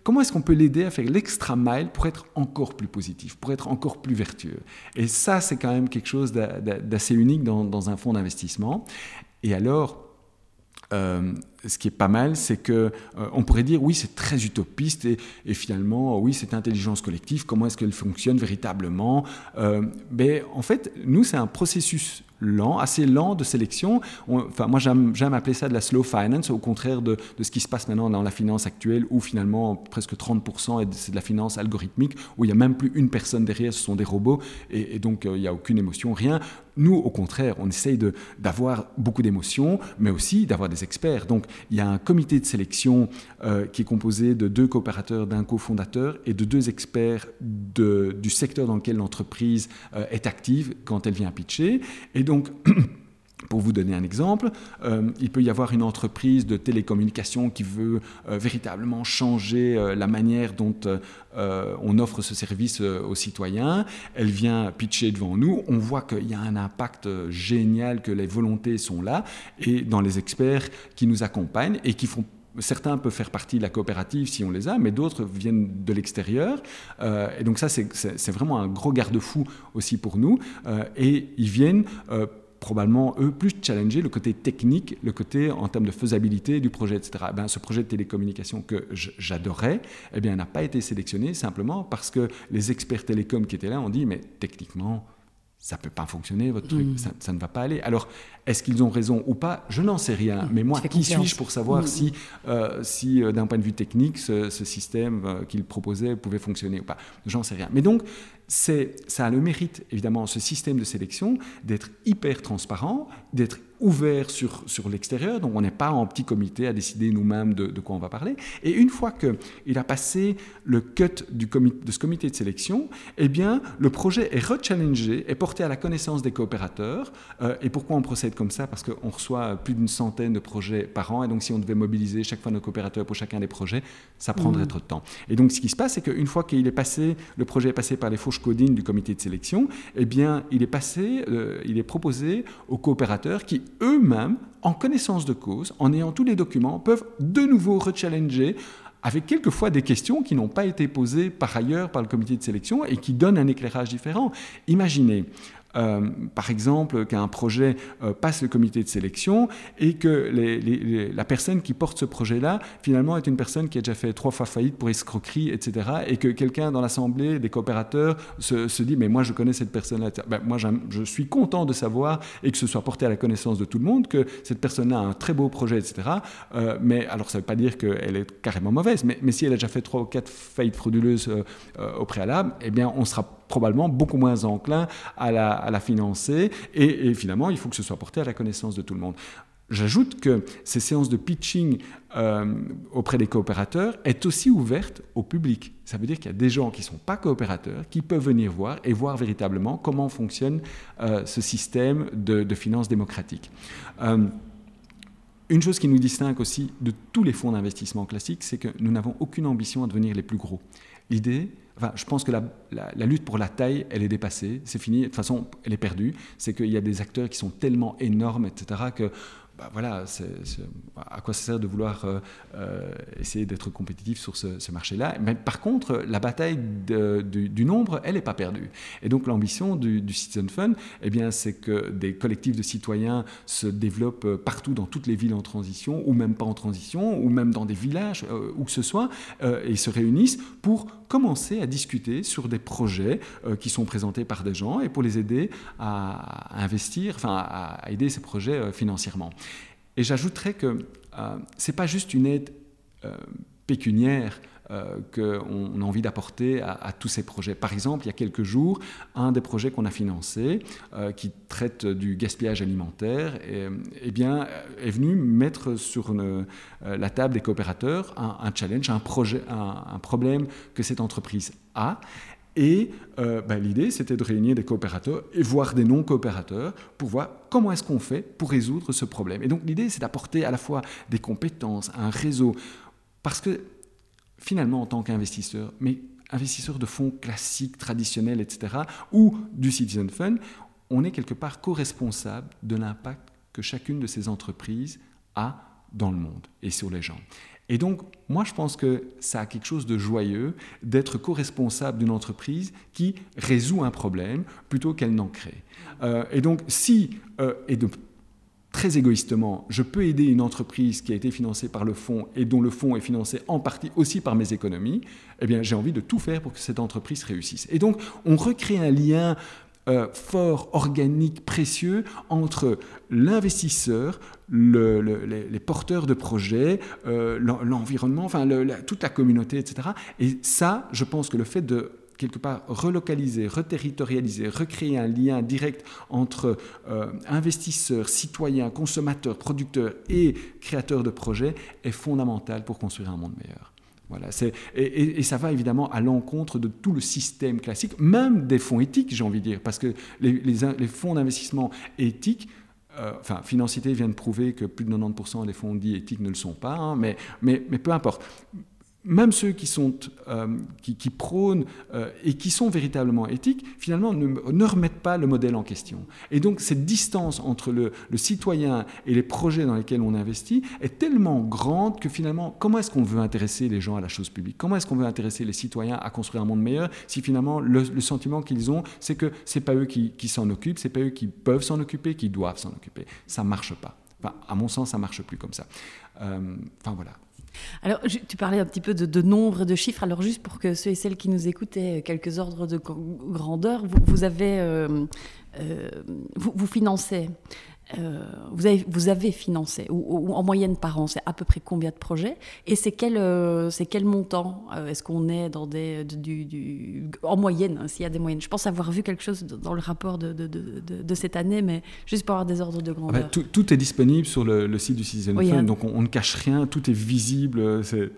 comment est-ce qu'on peut l'aider à faire l'extra mile pour être encore plus positif, pour être encore plus vertueux? Et ça, c'est quand même quelque chose d'assez unique dans, un fonds d'investissement. Et alors, euh, ce qui est pas mal, c'est que euh, on pourrait dire oui, c'est très utopiste et, finalement oui, cette intelligence collective, comment est-ce qu'elle fonctionne véritablement? Euh, Mais en fait, nous, c'est un processus lent, assez lent de sélection. enfin, moi, j'aime appeler ça de la slow finance, au contraire de, ce qui se passe maintenant dans la finance actuelle, où finalement presque 30% c'est de la finance algorithmique, où il n'y a même plus une personne derrière, ce sont des robots, et, donc euh, il n'y a aucune émotion, rien. Nous, au contraire, on essaye d'avoir beaucoup d'émotions, mais aussi d'avoir des experts. Donc, il y a un comité de sélection euh, qui est composé de deux coopérateurs, d'un cofondateur et de deux experts du secteur dans lequel l'entreprise euh, est active quand elle vient pitcher. Et donc, Pour vous donner un exemple, euh, il peut y avoir une entreprise de télécommunication qui veut véritablement changer la manière dont on offre ce service aux citoyens. Elle vient pitcher devant nous. On voit qu'il y a un impact génial, que les volontés sont là. Et dans les experts qui nous accompagnent et qui font Certains peuvent faire partie de la coopérative si on les a, mais d'autres viennent de l'extérieur. Euh, et donc ça, c'est vraiment un gros garde-fou aussi pour nous. Euh, et ils viennent euh, probablement, eux, plus challenger le côté technique, le côté en termes de faisabilité du projet, etc. Eh ben, ce projet de télécommunication que j'adorais, eh n'a pas été sélectionné simplement parce que les experts télécoms qui étaient là ont dit, mais techniquement, ça peut pas fonctionner, votre truc, mm. ça, ne va pas aller. Alors, est-ce qu'ils ont raison ou pas? Je n'en sais rien. Mm. Mais moi, qui suis-je pour savoir mm. si, euh, si euh, d'un point de vue technique, ce, système euh, qu'ils proposaient pouvait fonctionner ou pas? J'en sais rien. Mais donc, ça a le mérite, évidemment, ce système de sélection, d'être hyper transparent, d'être ouvert sur, sur l'extérieur, donc on n'est pas en petit comité à décider nous-mêmes de, quoi on va parler. Et une fois qu'il a passé le cut du comité, de ce comité de sélection, eh bien, le projet est rechallengé, est porté à la connaissance des coopérateurs. Euh, et pourquoi on procède comme ça? Parce qu'on reçoit plus d'une centaine de projets par an, et donc si on devait mobiliser chaque fois nos coopérateurs pour chacun des projets, ça prendrait mmh. trop de temps. Et donc ce qui se passe, c'est qu'une fois qu'il est passé, le projet est passé par les fourches codines du comité de sélection, eh bien, il est passé, euh, il est proposé aux coopérateurs qui eux-mêmes, en connaissance de cause, en ayant tous les documents, peuvent de nouveau rechallenger avec quelquefois des questions qui n'ont pas été posées par ailleurs par le comité de sélection et qui donnent un éclairage différent. Imaginez, euh, par exemple, qu'un projet euh, passe le comité de sélection et que la personne qui porte ce projet-là, finalement, est une personne qui a déjà fait trois fois faillite pour escroquerie, etc. Et que quelqu'un dans l'assemblée des coopérateurs se, dit, mais moi, je connais cette personne-là. Ben, moi, je suis content de savoir et que ce soit porté à la connaissance de tout le monde que cette personne-là a un très beau projet, etc. Euh, mais alors, ça ne veut pas dire qu'elle est carrément mauvaise, mais, mais, si elle a déjà fait trois ou quatre faillites frauduleuses au préalable, eh bien, on sera probablement beaucoup moins enclin à la, financer. Et, finalement, il faut que ce soit porté à la connaissance de tout le monde. J'ajoute que ces séances de pitching euh, auprès des coopérateurs est aussi ouverte au public. Ça veut dire qu'il y a des gens qui ne sont pas coopérateurs, qui peuvent venir voir et voir véritablement comment fonctionne euh, ce système de, de finances démocratiques. Euh, une chose qui nous distingue aussi de tous les fonds d'investissement classiques, c'est que nous n'avons aucune ambition à devenir les plus gros. L'idée, enfin, je pense que la, lutte pour la taille, elle est dépassée, c'est fini, de toute façon, elle est perdue. C'est qu'il y a des acteurs qui sont tellement énormes, etc., que bah, voilà, à quoi ça sert de vouloir essayer d'être compétitif sur ce, marché-là? Mais par contre, la bataille du, nombre, elle n'est pas perdue. Et donc l'ambition du, Citizen Fund, eh bien, c'est que des collectifs de citoyens se développent partout dans toutes les villes en transition, ou même pas en transition, ou même dans des villages, où que ce soit, et se réunissent pour commencer à discuter sur des projets qui sont présentés par des gens et pour les aider à, investir, enfin à, aider ces projets financièrement. Et j'ajouterais que euh, ce n'est pas juste une aide euh, pécuniaire euh, qu'on a envie d'apporter à, tous ces projets. Par exemple, il y a quelques jours, un des projets qu'on a financé, qui traite du gaspillage alimentaire, et, eh bien, est venu mettre sur la table des coopérateurs un, challenge, un, projet, un, problème que cette entreprise a. Et euh, ben, l'idée, c'était de réunir des coopérateurs et voir des non-coopérateurs pour voir comment est-ce qu'on fait pour résoudre ce problème. Et donc l'idée, c'est d'apporter à la fois des compétences, un réseau, parce que finalement, en tant qu'investisseur, mais investisseur de fonds classiques, traditionnels, etc., ou du Citizen Fund, on est quelque part co-responsable de l'impact que chacune de ces entreprises a dans le monde et sur les gens. Et donc, moi, je pense que ça a quelque chose de joyeux d'être co-responsable d'une entreprise qui résout un problème plutôt qu'elle n'en crée. Euh, et donc, si, euh, et de, très égoïstement, je peux aider une entreprise qui a été financée par le fonds et dont le fonds est financé en partie aussi par mes économies, eh bien, j'ai envie de tout faire pour que cette entreprise réussisse. Et donc, on recrée un lien euh, fort, organique, précieux entre l'investisseur, les, porteurs de projets, euh, l'environnement, enfin toute la communauté, etc. Et ça, je pense que le fait de quelque part relocaliser, reterritorialiser, recréer un lien direct entre euh, investisseurs, citoyens, consommateurs, producteurs et créateurs de projets est fondamental pour construire un monde meilleur. Voilà, et, et, ça va évidemment à l'encontre de tout le système classique, même des fonds éthiques, j'ai envie de dire, parce que les, fonds d'investissement éthiques, euh, enfin, Financité vient de prouver que plus de 90% des fonds dits éthiques ne le sont pas, hein, mais, mais, mais, peu importe même ceux qui, sont, euh, qui, prônent euh, et qui sont véritablement éthiques, finalement, ne, remettent pas le modèle en question. Et donc, cette distance entre le, citoyen et les projets dans lesquels on investit est tellement grande que finalement, comment est-ce qu'on veut intéresser les gens à la chose publique? Comment est-ce qu'on veut intéresser les citoyens à construire un monde meilleur si finalement le, sentiment qu'ils ont, c'est que c'est pas eux qui, s'en occupent, c'est pas eux qui peuvent s'en occuper, qui doivent s'en occuper? Ça marche pas. Enfin, à mon sens, ça marche plus comme ça. Euh, enfin voilà. Alors, tu parlais un petit peu de, nombre de chiffres. Alors, juste pour que ceux et celles qui nous écoutent aient quelques ordres de grandeur, vous, avez, euh, euh, vous, financez euh, vous, avez, vous avez financé, ou, en moyenne par an, c'est à peu près combien de projets Et c'est quel, euh, c'est quel montant euh, Est-ce qu'on est dans des. Du, en moyenne, hein, s'il y a des moyennes Je pense avoir vu quelque chose dans le rapport de, de, de, cette année, mais juste pour avoir des ordres de grandeur. tout, tout, est disponible sur le, site du Citizen Fund, hein. donc on, on, ne cache rien, tout est visible. C'est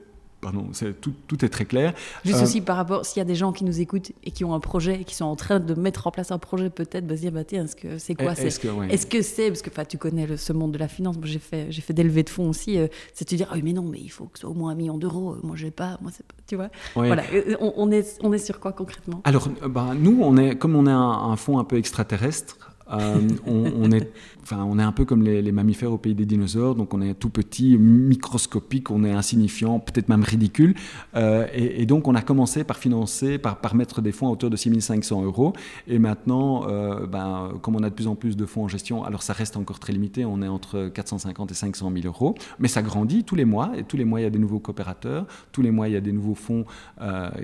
pardon, tout, tout, est très clair. Juste euh, aussi par rapport, s'il y a des gens qui nous écoutent et qui ont un projet et qui sont en train de mettre en place un projet, peut-être, bah, se dire, bah, tiens, est-ce que c'est quoi Est-ce que c'est, parce que tu connais ce monde de la finance, moi j'ai fait, j'ai fait des levées de fonds aussi, euh, c'est de dire, ah, mais non, mais il faut que ce soit au moins un million d'euros, moi j'ai pas, moi c'est tu vois. Voilà, euh, on, est, on est sur quoi concrètement? Alors, bah, nous, on est, comme on est un, un fonds un peu extraterrestre, euh, on, est, on est un peu comme les, mammifères au pays des dinosaures, donc on est tout petit, microscopique, on est insignifiant, peut-être même ridicule. Euh, et, donc on a commencé par financer, par, mettre des fonds à hauteur de 6500 euros. Et maintenant, euh, ben, comme on a de plus en plus de fonds en gestion, alors ça reste encore très limité, on est entre 450 et 500 000 euros, mais ça grandit tous les mois. Et tous les mois, il y a des nouveaux coopérateurs, tous les mois, il y a des nouveaux fonds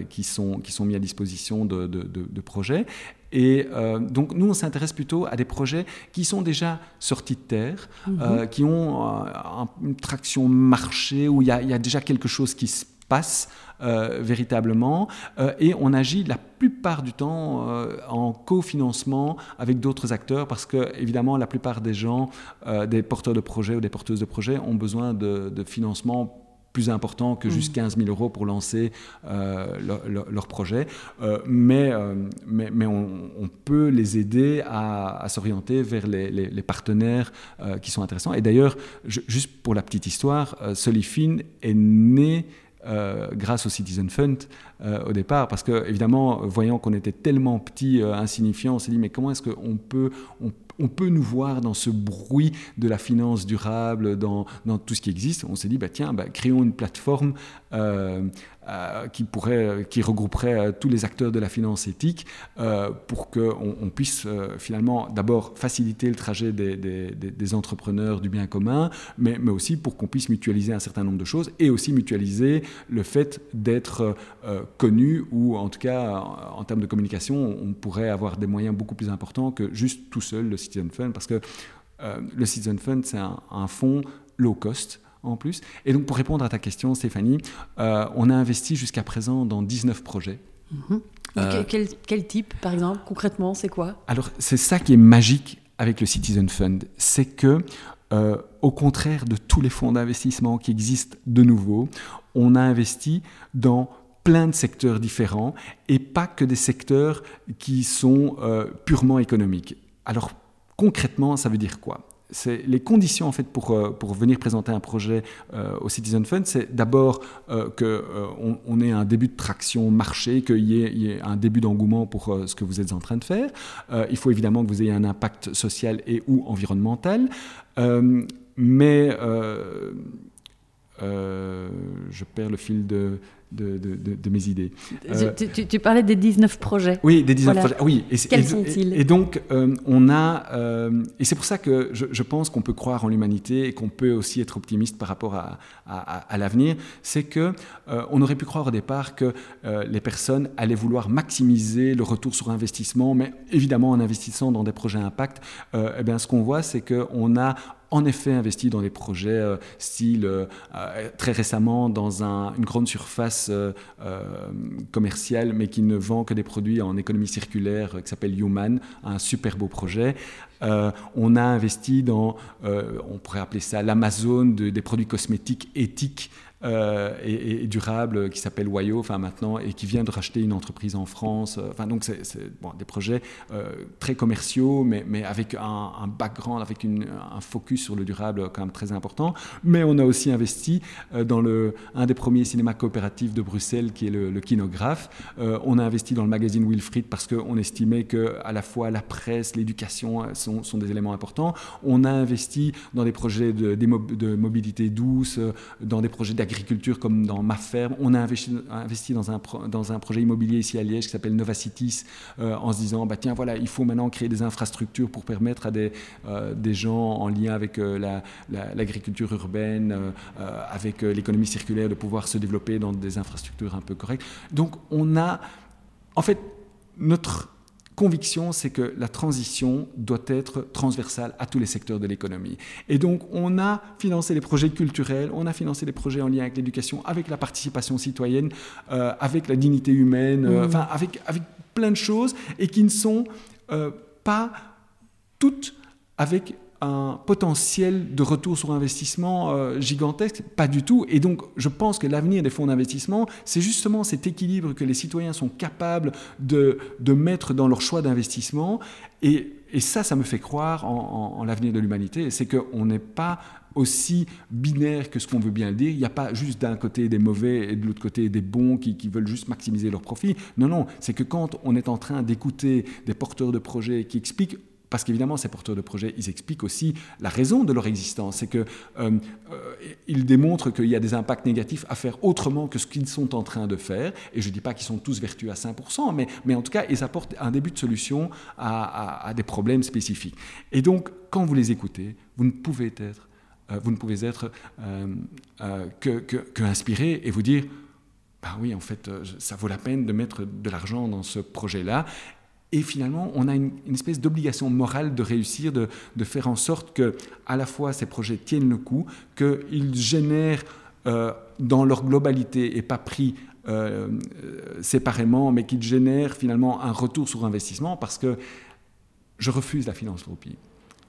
qui, sont, mis à disposition de projets. Et euh, donc nous, on s'intéresse plutôt à des projets qui sont déjà sortis de terre, mhm. euh, qui ont euh, une traction marché, où il y, a, déjà quelque chose qui se passe véritablement. et on agit la plupart du temps en cofinancement avec d'autres acteurs, parce que évidemment, la plupart des gens, des porteurs de projets ou des porteuses de projets, ont besoin de, de financement plus important que juste 15 mm. 000 euros pour lancer euh, leur, projet. Euh, mais, euh, mais, mais on, peut les aider à, s'orienter vers les, partenaires qui sont intéressants. Et d'ailleurs, juste pour la petite histoire, Solifin est né grâce au Citizen Fund au départ, parce que évidemment, voyant qu'on était tellement petit, insignifiant, on s'est dit mais comment est-ce qu'on peut, on on peut nous voir dans ce bruit de la finance durable, dans, tout ce qui existe. On s'est dit, bah, tiens, bah, créons une plateforme qui, pourrait, qui regrouperait euh, tous les acteurs de la finance éthique pour qu'on on puisse finalement d'abord faciliter le trajet des, entrepreneurs du bien commun, mais, mais aussi pour qu'on puisse mutualiser un certain nombre de choses et aussi mutualiser le fait d'être connu ou en tout cas en, termes de communication, on pourrait avoir des moyens beaucoup plus importants que juste tout seul le Citizen Fund parce que le Citizen Fund, c'est un, un fonds low cost en plus. Et donc, pour répondre à ta question, Stéphanie, euh, on a investi jusqu'à présent dans 19 projets. Mhm. Euh, quel, type, par exemple, concrètement, c'est quoi? Alors, c'est ça qui est magique avec le Citizen Fund, c'est que, euh, au contraire de tous les fonds d'investissement qui existent de nouveau, on a investi dans plein de secteurs différents et pas que des secteurs qui sont purement économiques. Alors, concrètement, ça veut dire quoi? C'est les conditions en fait pour, euh, pour venir présenter un projet euh, au Citizen Fund, c'est d'abord euh, qu'on on ait un début de traction marché, qu'il y, y, ait un début d'engouement pour ce que vous êtes en train de faire. il faut évidemment que vous ayez un impact social et ou environnemental. mais je perds le fil de, de, mes idées. Euh, tu, parlais des 19 projets. Oui, des 19 projets. Oui. Et, Quels sont-ils et, donc, euh, on a. Euh, et c'est pour ça que je, pense qu'on peut croire en l'humanité et qu'on peut aussi être optimiste par rapport à, à, l'avenir. C'est que on aurait pu croire au départ que les personnes allaient vouloir maximiser le retour sur investissement, mais évidemment, en investissant dans des projets impact, eh bien, ce qu'on voit, c'est qu'on a en effet investi dans des projets euh, style euh, euh, très récemment dans une grande surface commerciale mais qui ne vend que des produits en économie circulaire qui s'appelle Human, un super beau projet. on a investi dans, on pourrait appeler ça l'Amazon des produits cosmétiques éthiques euh, et, durable qui s'appelle Wayo, enfin maintenant, et qui vient de racheter une entreprise en France. Euh, enfin, donc, c'est des projets euh, très commerciaux, mais, mais avec un, background, avec une, un focus sur le durable quand même très important. Mais on a aussi investi dans le, un des premiers cinémas coopératifs de Bruxelles, qui est le, Kinographe. on a investi dans le magazine Wilfried parce qu'on estimait que à la fois la presse, l'éducation sont, sont, des éléments importants. On a investi dans des projets de, de mobilité douce, dans des projets d'agriculture agriculture comme dans ma ferme. On a investi, dans, un, projet immobilier ici à Liège qui s'appelle Nova Cities euh, en se disant, bah, tiens, voilà, il faut maintenant créer des infrastructures pour permettre à des, euh, gens en lien avec euh, l'agriculture urbaine, avec l'économie circulaire, de pouvoir se développer dans des infrastructures un peu correctes. Donc on a, en fait, notre conviction, c'est que la transition doit être transversale à tous les secteurs de l'économie. Et donc, on a financé les projets culturels, on a financé les projets en lien avec l'éducation, avec la participation citoyenne, euh, avec la dignité humaine, euh, mmh. enfin, avec, avec plein de choses, et qui ne sont euh, pas toutes avec un potentiel de retour sur investissement euh, gigantesque, pas du tout. Et donc, je pense que l'avenir des fonds d'investissement, c'est justement cet équilibre que les citoyens sont capables de, de mettre dans leur choix d'investissement. Et, ça, ça me fait croire en, en, l'avenir de l'humanité. C'est qu'on n'est pas aussi binaire que ce qu'on veut bien le dire. Il n'y a pas juste d'un côté des mauvais et de l'autre côté des bons qui, qui, veulent juste maximiser leur profit. Non, non, c'est que quand on est en train d'écouter des porteurs de projets qui expliquent parce qu'évidemment, ces porteurs de projets, ils expliquent aussi la raison de leur existence. C'est qu'ils euh, euh, démontrent qu'il y a des impacts négatifs à faire autrement que ce qu'ils sont en train de faire. Et je ne dis pas qu'ils sont tous vertus à 5%, mais, mais en tout cas, ils apportent un début de solution à, des problèmes spécifiques. Et donc, quand vous les écoutez, vous ne pouvez être, euh, vous ne pouvez être que, que, inspiré et vous dire, bah oui, en fait, ça vaut la peine de mettre de l'argent dans ce projet-là. Et finalement, on a une, espèce d'obligation morale de réussir, de, faire en sorte que, à la fois, ces projets tiennent le coup, qu'ils génèrent euh, dans leur globalité et pas pris euh, séparément, mais qu'ils génèrent finalement un retour sur investissement, parce que je refuse la philanthropie.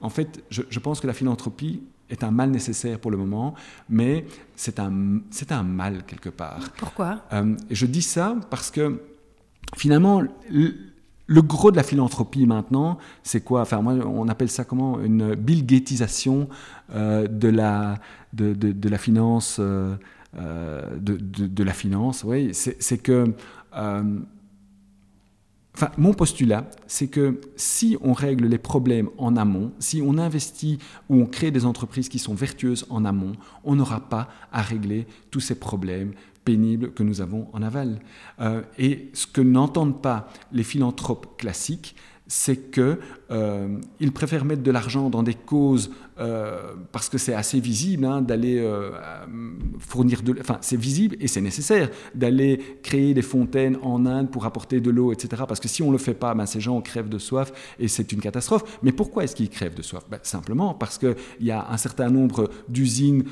En fait, je, pense que la philanthropie est un mal nécessaire pour le moment, mais c'est un, c'est un mal quelque part. Pourquoi? Euh, Je dis ça parce que finalement, le gros de la philanthropie maintenant, c'est quoi? Enfin, moi, on appelle ça comment? Une Bill euh, de, la, de, de, la finance. Euh, euh, de, de, la finance, oui. C'est que mon postulat, c'est que si on règle les problèmes en amont, si on investit ou on crée des entreprises qui sont vertueuses en amont, on n'aura pas à régler tous ces problèmes pénibles que nous avons en aval. Euh, et ce que n'entendent pas les philanthropes classiques, c'est qu'ils euh, préfèrent mettre de l'argent dans des causes euh, parce que c'est assez visible hein, d'aller euh, fournir de... Enfin, c'est visible et c'est nécessaire d'aller créer des fontaines en Inde pour apporter de l'eau, etc. Parce que si on ne le fait pas, ben, ces gens crèvent de soif et c'est une catastrophe. Mais pourquoi est-ce qu'ils crèvent de soif? Ben, Simplement parce qu'il y a un certain nombre d'usines,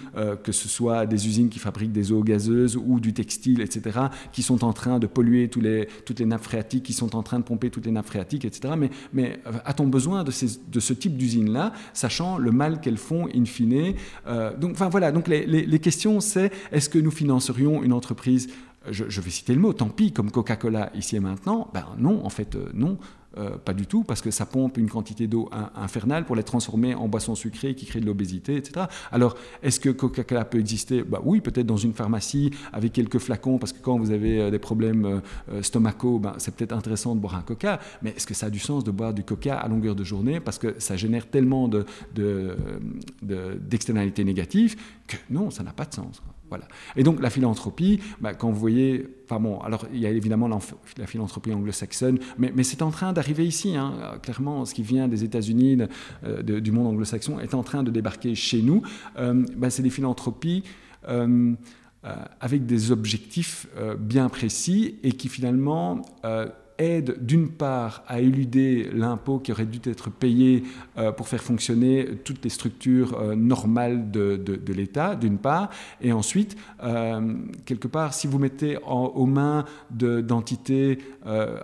que ce soit des usines qui fabriquent des eaux gazeuses ou du textile, etc., qui sont en train de polluer tous les, toutes les nappes phréatiques, qui sont en train de pomper toutes les nappes phréatiques, etc. Mais, mais a-t-on besoin de, ces, de ce type d'usine-là, sachant le mal qu'elles font in fine. Euh, donc, enfin voilà, donc les, questions, c'est est-ce que nous financerions une entreprise? Je, vais citer le mot, tant pis, comme Coca-Cola ici et maintenant, ben non, en fait, euh, non. Euh, pas du tout, parce que ça pompe une quantité d'eau infernale pour les transformer en boissons sucrées qui créent de l'obésité, etc. Alors, est-ce que Coca-Cola peut exister? Bah, Oui, peut-être dans une pharmacie avec quelques flacons, parce que quand vous avez euh, des problèmes euh, stomacaux, bah, c'est peut-être intéressant de boire un Coca, mais est-ce que ça a du sens de boire du Coca à longueur de journée? Parce que ça génère tellement d'externalités de, de, négatives que non, ça n'a pas de sens. Et donc la philanthropie, bah, quand vous voyez, alors il y a évidemment la philanthropie anglo-saxonne, mais, mais c'est en train d'arriver ici. Hein. Clairement, ce qui vient des États-Unis, euh, du monde anglo-saxon, est en train de débarquer chez nous. Euh, bah, c'est des philanthropies. Euh, avec des objectifs bien précis et qui finalement aide d'une part à éluder l'impôt qui aurait dû être payé euh, pour faire fonctionner toutes les structures euh, normales de, de, l'État, d'une part, et ensuite, euh, quelque part, si vous mettez aux mains d'entités,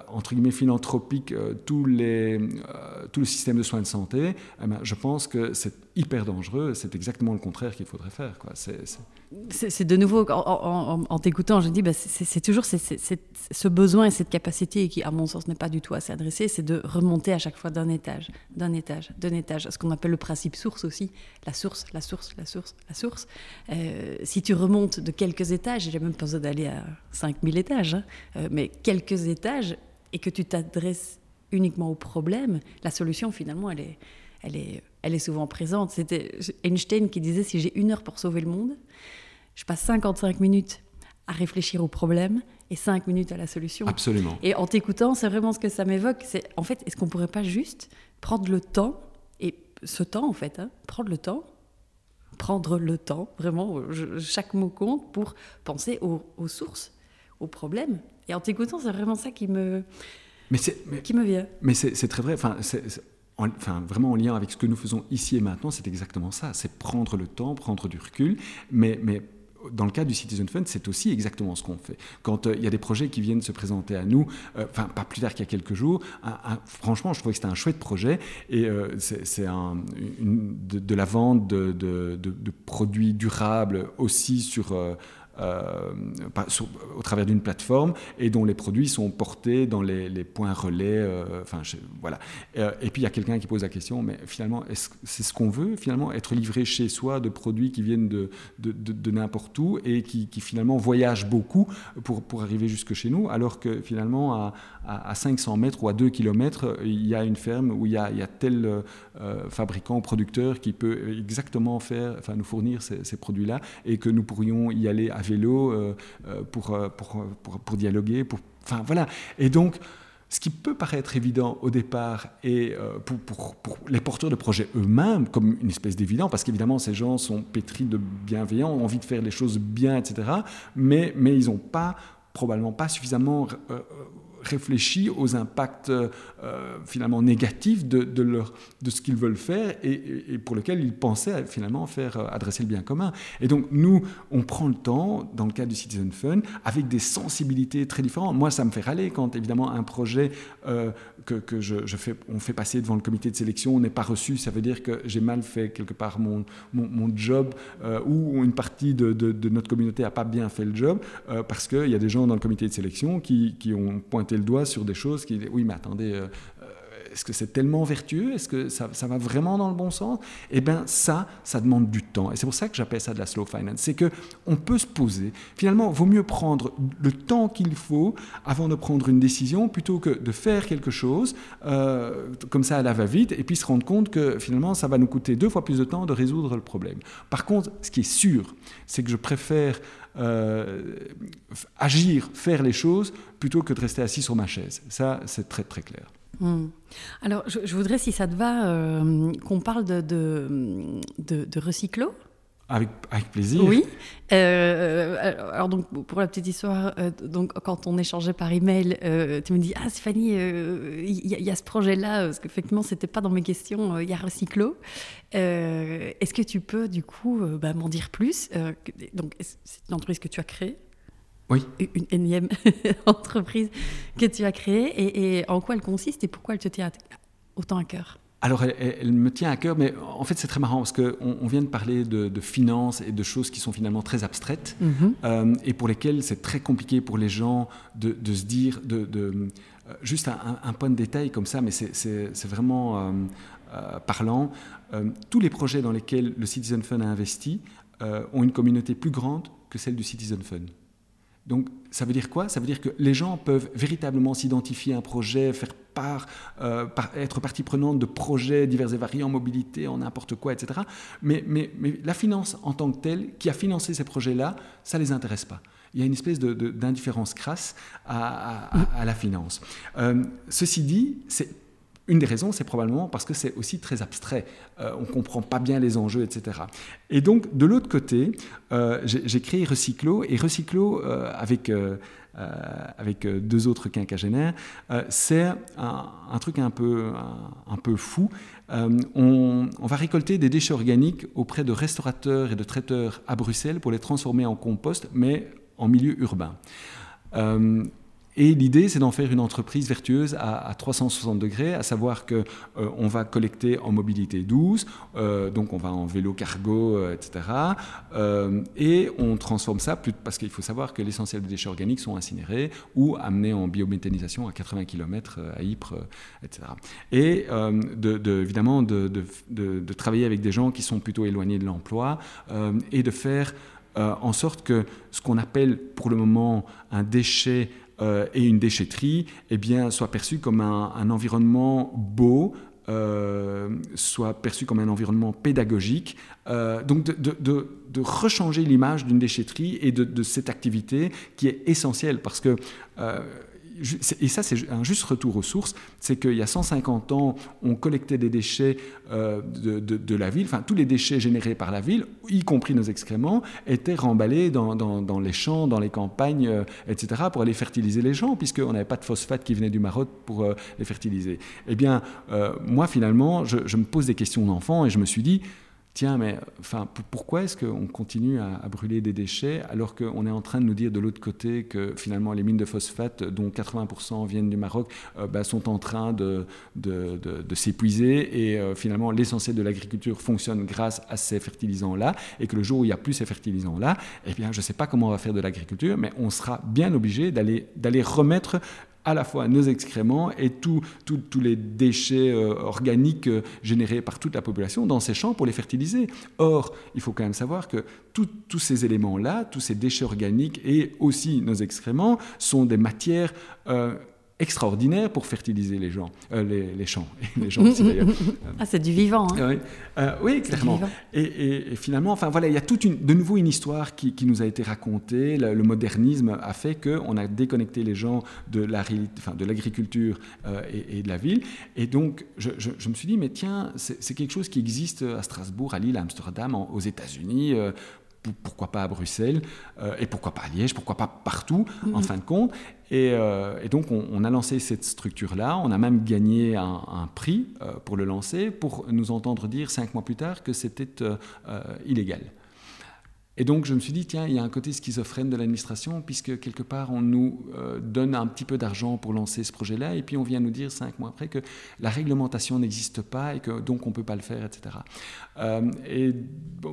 entre guillemets, philanthropiques, tout le système de soins de santé, eh ben, je pense que c'est hyper dangereux, c'est exactement le contraire qu'il faudrait faire. Quoi. C'est, de nouveau, en, t'écoutant, je dis, bah, c'est, toujours ce besoin et cette capacité qui, à mon sens, n'est pas du tout assez adressée, c'est de remonter à chaque fois d'un étage, d'un étage, d'un étage, ce qu'on appelle le principe source aussi, la source, la source, la source, la source. Euh, si tu remontes de quelques étages, j'ai même pas besoin d'aller à 5000 étages, hein, euh, mais quelques étages, et que tu t'adresses uniquement au problème, la solution finalement, elle est, elle est elle est souvent présente. C'était Einstein qui disait si j'ai une heure pour sauver le monde, je passe 55 minutes à réfléchir au problème et 5 minutes à la solution. Absolument. Et en t'écoutant, c'est vraiment ce que ça m'évoque. C'est en fait, est-ce qu'on pourrait pas juste prendre le temps et ce temps en fait, hein, prendre le temps, prendre le temps, vraiment, chaque mot compte pour penser aux, sources, aux problèmes. Et en t'écoutant, c'est vraiment ça qui me, mais qui me vient. Mais c'est très vrai. Enfin, enfin, vraiment en lien avec ce que nous faisons ici et maintenant, c'est exactement ça. C'est prendre le temps, prendre du recul, mais, dans le cas du Citizen Fund, c'est aussi exactement ce qu'on fait. Quand euh, il y a des projets qui viennent se présenter à nous, euh, enfin pas plus tard qu'il y a quelques jours, franchement, je trouvais que c'était un chouette projet et euh, c'est de, la vente de, produits durables aussi sur euh, au travers d'une plateforme et dont les produits sont portés dans les, points relais. Euh, enfin, voilà. Euh, et puis il y a quelqu'un qui pose la question, mais finalement, est-ce c'est ce qu'on veut finalement être livré chez soi de produits qui viennent de, de, n'importe où et qui, finalement voyagent beaucoup pour, pour arriver jusque chez nous, alors que finalement à, à, 500 mètres ou à 2 km, il y a une ferme où il y a, il y a tel fabricant, producteur qui peut exactement faire, enfin nous fournir ces, ces produits-là et que nous pourrions y aller à vélo euh, euh, pour, pour, pour, pour, dialoguer. Pour, enfin, voilà. Et donc, ce qui peut paraître évident au départ et euh, pour, pour, pour, les porteurs de projets eux-mêmes comme une espèce d'évident, parce qu'évidemment ces gens sont pétris de bienveillants, ont envie de faire les choses bien, etc. Mais, mais ils n'ont pas probablement pas suffisamment réfléchi aux impacts euh, finalement négatifs de, de, leur, de ce qu'ils veulent faire et, pour lequel ils pensaient finalement faire euh, adresser le bien commun. Et donc nous, on prend le temps, dans le cadre du Citizen Fund, avec des sensibilités très différentes. Moi, ça me fait râler quand évidemment un projet euh, que, que je, fais, on fait passer devant le comité de sélection n'est pas reçu, ça veut dire que j'ai mal fait quelque part mon, mon, job ou une partie de, de, notre communauté n'a pas bien fait le job parce qu'il y a des gens dans le comité de sélection qui, qui ont pointé le doigt sur des choses qui oui mais attendez euh, euh, est-ce que c'est tellement vertueux? Est-ce que ça, ça, va vraiment dans le bon sens? Eh bien, ça, ça demande du temps. Et c'est pour ça que j'appelle ça de la slow finance. C'est que on peut se poser. Finalement, vaut mieux prendre le temps qu'il faut avant de prendre une décision plutôt que de faire quelque chose euh, comme ça à la va-vite et puis se rendre compte que finalement, ça va nous coûter deux fois plus de temps de résoudre le problème. Par contre, ce qui est sûr, c'est que je préfère agir, faire les choses, plutôt que de rester assis sur ma chaise. Ça, c'est très très clair. Hmm. Alors, je, voudrais, si ça te va, euh, qu'on parle de, de, de recyclo. Avec, avec, plaisir. Oui. Euh, alors donc pour la petite histoire, euh, donc quand on échangeait par email, euh, tu me dis ah Stéphanie, il y, a ce projet-là parce qu'effectivement c'était pas dans mes questions. Il y a Recyclo. Est-ce que tu peux du coup bah, m'en dire plus Donc c'est une entreprise que tu as créée? Oui. Une énième entreprise que tu as créée et, et, en quoi elle consiste et pourquoi elle te tient autant à cœur? Alors, elle, me tient à cœur, mais en fait, c'est très marrant parce qu'on on vient de parler de, finances et de choses qui sont finalement très abstraites mhm. euh, et pour lesquelles c'est très compliqué pour les gens de, se dire, de, euh, juste un, point de détail comme ça, mais c'est vraiment euh, parlant. tous les projets dans lesquels le Citizen Fund a investi ont une communauté plus grande que celle du Citizen Fund. Donc, ça veut dire quoi? Ça veut dire que les gens peuvent véritablement s'identifier à un projet, faire part, euh, être partie prenante de projets divers et variés en mobilité, en n'importe quoi, etc. Mais, la finance en tant que telle, qui a financé ces projets-là, ça ne les intéresse pas. Il y a une espèce d'indifférence crasse à, à, la finance. Euh, ceci dit, c'est une des raisons, c'est probablement parce que c'est aussi très abstrait. Euh, on ne comprend pas bien les enjeux, etc. Et donc, de l'autre côté, euh, j'ai créé Recyclo. Et Recyclo, euh, avec, avec deux autres quinquagénaires, c'est un, truc un peu, un, peu fou. On, on, va récolter des déchets organiques auprès de restaurateurs et de traiteurs à Bruxelles pour les transformer en compost, mais en milieu urbain. Et l'idée, c'est d'en faire une entreprise vertueuse à, 360 degrés, à savoir que euh, on va collecter en mobilité douce, euh, donc on va en vélo cargo, euh, etc. et on transforme ça, parce qu'il faut savoir que l'essentiel des déchets organiques sont incinérés ou amenés en biométhanisation à 80 km à Ypres, etc. Et de, évidemment de, de, travailler avec des gens qui sont plutôt éloignés de l'emploi et de faire en sorte que ce qu'on appelle pour le moment un déchet euh, et une déchetterie eh bien, soit perçue comme un, environnement beau, euh, soit perçu comme un environnement pédagogique. Euh, donc de, rechanger l'image d'une déchetterie et de, cette activité qui est essentielle parce que et ça c'est un juste retour aux sources, c'est qu'il y a 150 ans, on collectait des déchets euh, de, la ville, enfin tous les déchets générés par la ville, y compris nos excréments, étaient remballés dans, les champs, dans les campagnes, euh, etc., pour aller fertiliser les champs, puisqu'on n'avait pas de phosphate qui venait du Maroc pour euh, les fertiliser. Eh bien, moi finalement, je, je me pose des questions d'enfant et je me suis dit, tiens, mais enfin, pourquoi est-ce qu'on continue à, brûler des déchets alors qu'on est en train de nous dire de l'autre côté que finalement les mines de phosphate, dont 80% viennent du Maroc, euh, bah, sont en train de, s'épuiser et euh, finalement l'essentiel de l'agriculture fonctionne grâce à ces fertilisants-là et que le jour où il n'y a plus ces fertilisants-là, eh bien, je ne sais pas comment on va faire de l'agriculture, mais on sera bien obligé d'aller remettre à la fois nos excréments et tous les déchets euh, organiques euh, générés par toute la population dans ces champs pour les fertiliser. Or, il faut quand même savoir que tous ces éléments-là, tous ces déchets organiques et aussi nos excréments sont des matières euh, extraordinaire pour fertiliser les, gens, euh, les, champs. les gens ah, c'est du vivant. Hein. oui, euh, clairement. Et, finalement, enfin voilà, il y a toute une, de nouveau une histoire qui, nous a été racontée. Le, modernisme a fait qu'on a déconnecté les gens de la enfin, de l'agriculture euh, et, de la ville. Et donc, je, me suis dit, mais tiens, c'est quelque chose qui existe à Strasbourg, à Lille, à Amsterdam, aux États-Unis pourquoi pas à Bruxelles, euh, et pourquoi pas à Liège, pourquoi pas partout, en mhm. fin de compte. Euh, et, donc, on, a lancé cette structure-là. On a même gagné un, prix euh, pour le lancer, pour nous entendre dire cinq mois plus tard que c'était illégal. Et donc je me suis dit, tiens, il y a un côté schizophrène de l'administration, puisque quelque part on nous euh, donne un petit peu d'argent pour lancer ce projet-là, et puis on vient nous dire cinq mois après que la réglementation n'existe pas et que donc on ne peut pas le faire, etc. Euh, et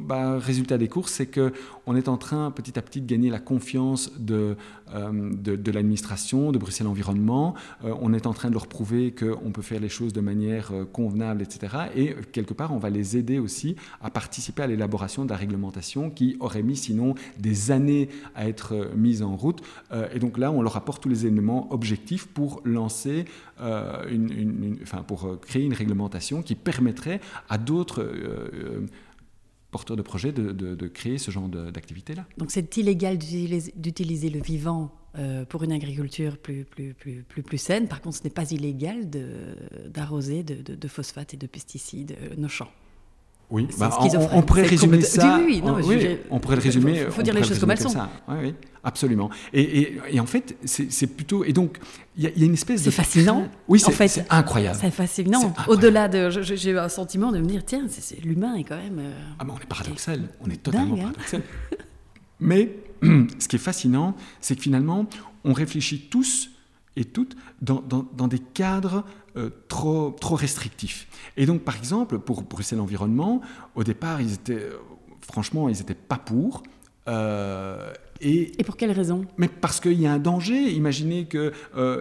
bah, résultat des courses, c'est qu'on est en train petit à petit de gagner la confiance de, euh, de, l'administration, de Bruxelles Environnement. on est en train de leur prouver qu'on peut faire les choses de manière convenable, etc. Et quelque part, on va les aider aussi à participer à l'élaboration de la réglementation qui aurait mis sinon des années à être euh, mise en route. Euh, et donc là, on leur apporte tous les éléments objectifs pour lancer, euh, une, enfin, pour créer une réglementation qui permettrait à d'autres porteurs de projets de, créer ce genre d'activité-là. Donc c'est illégal d'utiliser le vivant pour une agriculture plus, plus, plus, plus, plus saine. Par contre, ce n'est pas illégal d'arroser de, de, phosphate et de pesticides nos champs. Oui, bah, on, pourrait résumer ça. Oui, on pourrait le résumer. Il faut, dire les choses comme elles sont. Oui, oui, absolument. Et, et, en fait, c'est plutôt. Et donc, il y, a une espèce de. C'est fascinant. Oui, c'est incroyable. C'est fascinant. Au-delà de. J'ai eu un sentiment de me dire tiens, l'humain est quand même. Euh, ah, mais on est paradoxal. On est totalement hein. paradoxal. mais ce qui est fascinant, c'est que finalement, on réfléchit tous et toutes dans, dans, dans des cadres euh, trop, trop restrictifs. Et donc, par exemple, pour Bruxelles Environnement, au départ, ils étaient, euh, franchement, ils n'étaient pas pour. Euh, et, et, pour quelle raison? Mais parce qu'il y a un danger. Imaginez que